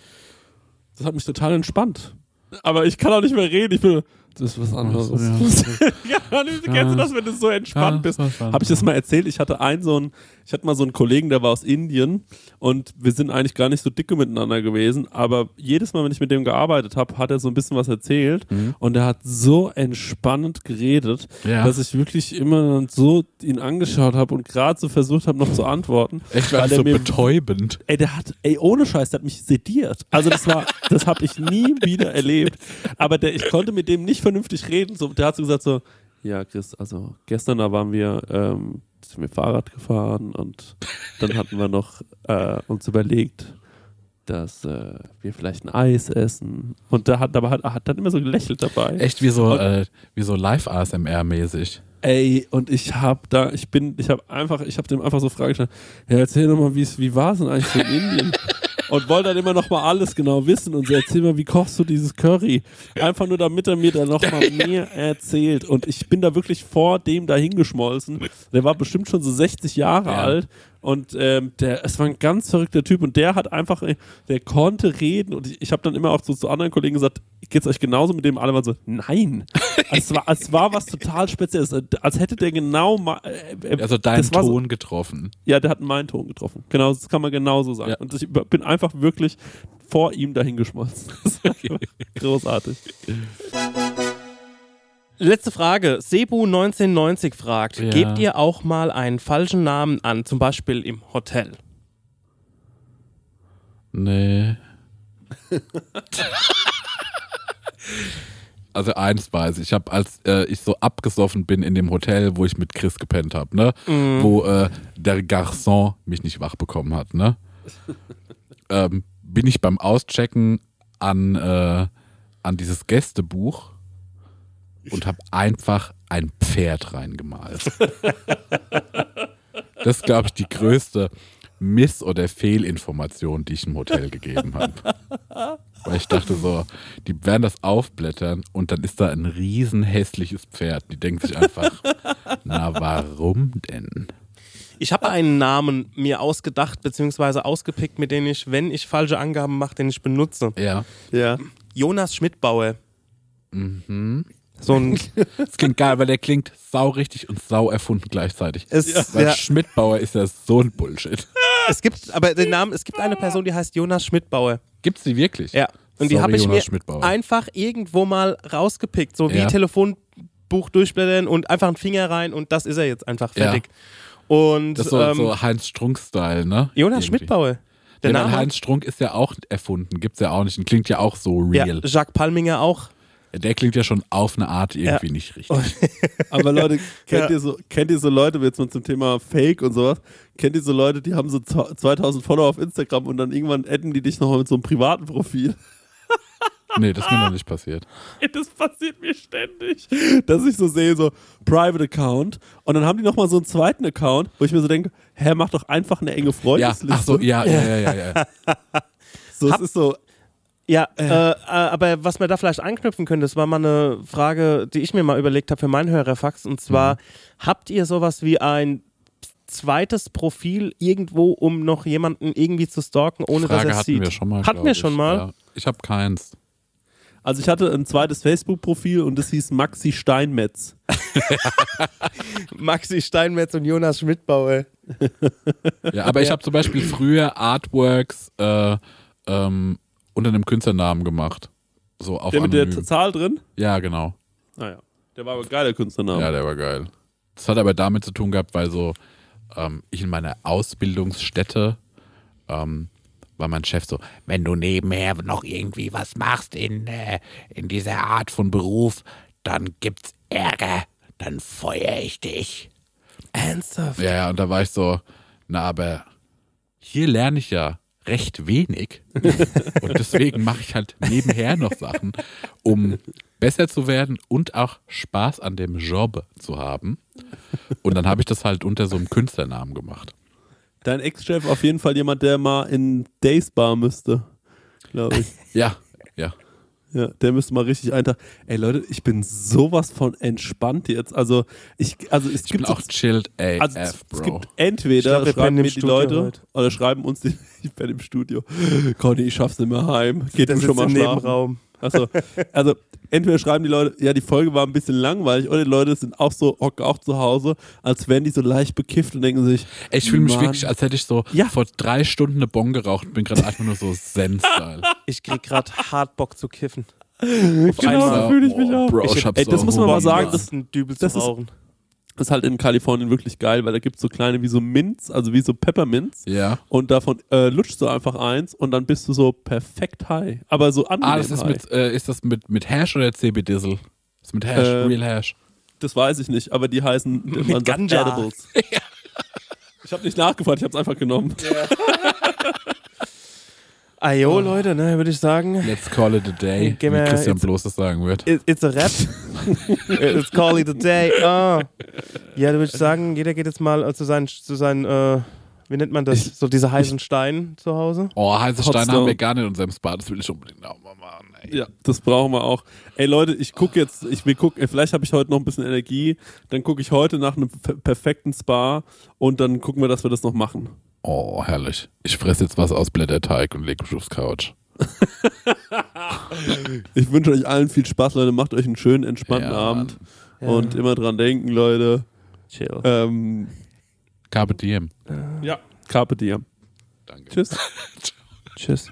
das hat mich total entspannt. Aber ich kann auch nicht mehr reden. Ich bin, Das ist was anderes. Ja. <laughs> ja, <laughs> kennst du das, wenn du so entspannt Ja, bist? Habe ich das mal erzählt? Ich hatte einen so einen, ich hatte mal so einen Kollegen, der war aus Indien und wir sind eigentlich gar nicht so dicke miteinander gewesen, aber jedes Mal, wenn ich mit dem gearbeitet habe, hat er so ein bisschen was erzählt und er hat so entspannend geredet, Ja. dass ich wirklich immer so ihn angeschaut habe und gerade so versucht habe, noch zu antworten. Echt, war so mir betäubend. Ey, der hat, ey, ohne Scheiß, der hat mich sediert. Also das war, das habe ich nie wieder erlebt. Aber der, ich konnte mit dem nicht vernünftig reden. So, der hat so gesagt so, ja, Chris, also gestern da waren wir, ähm, sind wir Fahrrad gefahren und dann hatten wir noch äh, uns überlegt, dass äh, wir vielleicht ein Eis essen. Und der hat aber hat, hat dann immer so gelächelt dabei. Echt wie so, Und- äh, wie so Live-ASMR-mäßig. Ey, und ich hab da, ich bin, ich hab einfach, ich hab dem einfach so Fragen gestellt, ja, erzähl doch mal, wie war es denn eigentlich so in Indien? Und wollte dann immer noch mal alles genau wissen und so, erzähl mal, wie kochst du dieses Curry? Einfach nur, damit er mir dann noch mal <laughs> mehr erzählt. Und ich bin da wirklich vor dem da hingeschmolzen. Der war bestimmt schon so 60 Jahre Ja. alt. Und ähm, der, es war ein ganz verrückter Typ und der hat einfach, äh, der konnte reden und ich, ich habe dann immer auch so zu anderen Kollegen gesagt, geht's euch genauso mit dem? Alle waren so, nein. Es, war, es war was total Spezielles, als hätte der genau mal, äh, äh, Also deinen das war so- Ton getroffen. ja, der hat meinen Ton getroffen. Genau, das kann man genauso sagen. Ja. Und ich bin einfach wirklich vor ihm dahin geschmolzen. <laughs> Das war einfach großartig. Letzte Frage. Sebu 1990 fragt, Ja. gebt ihr auch mal einen falschen Namen an, zum Beispiel im Hotel? Nee. <laughs> <laughs> also eins weiß ich, ich habe als äh, ich so abgesoffen bin in dem Hotel, wo ich mit Chris gepennt habe, ne, wo äh, der Garçon mich nicht wach bekommen hat, ne, <laughs> ähm, bin ich beim Auschecken an äh, an dieses Gästebuch und habe einfach ein Pferd reingemalt. <laughs> Das ist, glaube ich, die größte Miss- oder Fehlinformation, die ich im Hotel gegeben habe. <laughs> Weil ich dachte so, die werden das aufblättern und dann ist da ein riesen hässliches Pferd. Die denken sich einfach, <laughs> na warum denn? Ich habe einen Namen mir ausgedacht bzw. ausgepickt, mit dem ich, wenn ich falsche Angaben mache, den ich benutze. Ja. Ja. Jonas Schmidtbauer. Mhm. So ein <laughs> Das klingt geil, weil der klingt sau richtig und sau erfunden gleichzeitig. es, Weil ja, Schmidtbauer ist ja so ein Bullshit. <laughs> es gibt, aber den Namen, es gibt eine Person, die heißt Jonas Schmidtbauer. Gibt's die wirklich? Ja. Und die Sorry, habe ich Jonas mir einfach irgendwo mal rausgepickt, so wie Ja. Telefonbuch durchblättern und einfach einen Finger rein und das ist er jetzt einfach Ja. fertig. Und Das ist so, ähm, so Heinz Strunk-Style, ne? Jonas Irgendwie. Schmidtbauer. Der Der Name? Heinz Strunk ist ja auch erfunden, gibt's ja auch nicht und klingt ja auch so ja, real. Jacques Palminger auch. Der klingt ja schon auf eine Art irgendwie Ja. nicht richtig. <laughs> Aber Leute, <laughs> kennt, Ja. ihr so, kennt ihr so Leute, jetzt mal zum Thema Fake und sowas, kennt ihr so Leute, die haben so 2000 Follower auf Instagram und dann irgendwann adden die dich nochmal mit so einem privaten Profil? <laughs> Nee, das ist mir noch nicht passiert. Das passiert mir ständig. Dass ich so sehe, so Private Account und dann haben die nochmal so einen zweiten Account, wo ich mir so denke, hä, mach doch einfach eine enge Ja, Freundesliste. ach so, ja, ja, ja, ja. ja. So, es Hab- ist so, Ja, äh, äh, aber was man da vielleicht anknüpfen könnte, das war mal eine Frage, die ich mir mal überlegt habe für meinen Hörerfax. Und zwar, Mhm. habt ihr sowas wie ein zweites Profil irgendwo, um noch jemanden irgendwie zu stalken, ohne Frage dass er hatten sieht? wir schon mal. Hatten wir ich. schon mal? Ja. Ich habe keins. also ich hatte ein zweites Facebook-Profil und das hieß Maxi Steinmetz. <laughs> Maxi Steinmetz und Jonas Schmidtbauer. Ja, aber ich habe zum Beispiel früher Artworks äh, ähm, unter einem Künstlernamen gemacht. So auf Der mit der. Zahl drin? Ja, genau. Naja. Der war aber ein geiler Künstlername. Ja, der war geil. Das hat aber damit zu tun gehabt, weil so ähm, ich in meiner Ausbildungsstätte ähm, war mein Chef so, wenn du nebenher noch irgendwie was machst in, äh, in dieser Art von Beruf, dann gibt's Ärger, dann feuer ich dich. Ernsthaft? Ja, ja, und da war ich so, na, aber hier lerne ich ja recht wenig. <laughs> und deswegen mache ich halt nebenher noch Sachen, um besser zu werden und auch Spaß an dem Job zu haben. Und dann habe ich das halt unter so einem Künstlernamen gemacht. Dein Ex-Chef auf jeden Fall jemand, der mal in Days Bar müsste. Glaube ich. <laughs> Ja, ja. Der müsste mal richtig eintauchen. Ey Leute, ich bin sowas von entspannt jetzt. Also ich, also es Ich bin gibt auch chilled AF, also es, es Bro. gibt entweder glaub, schreiben mir die Studio Leute heute. oder schreiben uns die, <laughs> ich bin im Studio. Conny, ich schaff's nicht mehr heim. Geht sitzt schon mal im schlafen? Nebenraum. Achso, also entweder schreiben die Leute, ja, die Folge war ein bisschen langweilig, oder die Leute sind auch so, hocken auch zu Hause, als wären die so leicht bekifft und denken sich, Ey, Ich fühle mich Mann. wirklich, als hätte ich so Ja. vor drei Stunden eine Bon geraucht und bin gerade einfach nur so Zen-Style. Ich krieg gerade hart Bock zu kiffen. <laughs> Auf Genau, so fühle ich mich auch. Bro, Ich- ich hab ey, so das muss man mal sagen, das das ist ist- halt in Kalifornien wirklich geil, weil da gibt es so kleine wie so Mints, also wie so Peppermints. Ja. Und davon äh, lutschst du einfach eins und dann bist du so perfekt high. Aber so angenehm Ah, das ist high. mit, äh, ist das mit, mit Hash oder CB-Dizzle? Das ist mit Hash, Ähm, Real Hash. Das weiß ich nicht, aber die heißen man sagt Ganja. Edibles. <laughs> Ich habe nicht nachgefragt, ich habe es einfach genommen. <laughs> Ajo, Leute, ne, würde ich sagen. Let's call it a day, Geh wie Christian bloß das sagen wird. It, it's a rap. <laughs> It's call it a day. Ah. Ja, da würde ich sagen, jeder geht jetzt mal äh, zu seinen, zu seinen äh, wie nennt man das? so diese heißen Steine zu Hause. Oh, heiße Steine Hotstone. haben wir gar nicht in unserem Spa, das will ich unbedingt auch mal machen. Ey. Ja, das brauchen wir auch. Ey Leute, ich gucke jetzt, ich will gucken, vielleicht habe ich heute noch ein bisschen Energie, dann gucke ich heute nach einem per- perfekten Spa und dann gucken wir, dass wir das noch machen. Oh, herrlich. Ich fresse jetzt was aus Blätterteig und leg mich aufs Couch. Ich wünsche euch allen viel Spaß, Leute. Macht euch einen schönen, entspannten Ja, Abend. Mann. Und immer dran denken, Leute. Chill. Ähm, Carpe diem. ja, Carpe Diem. Danke. Tschüss. <laughs> Tschüss.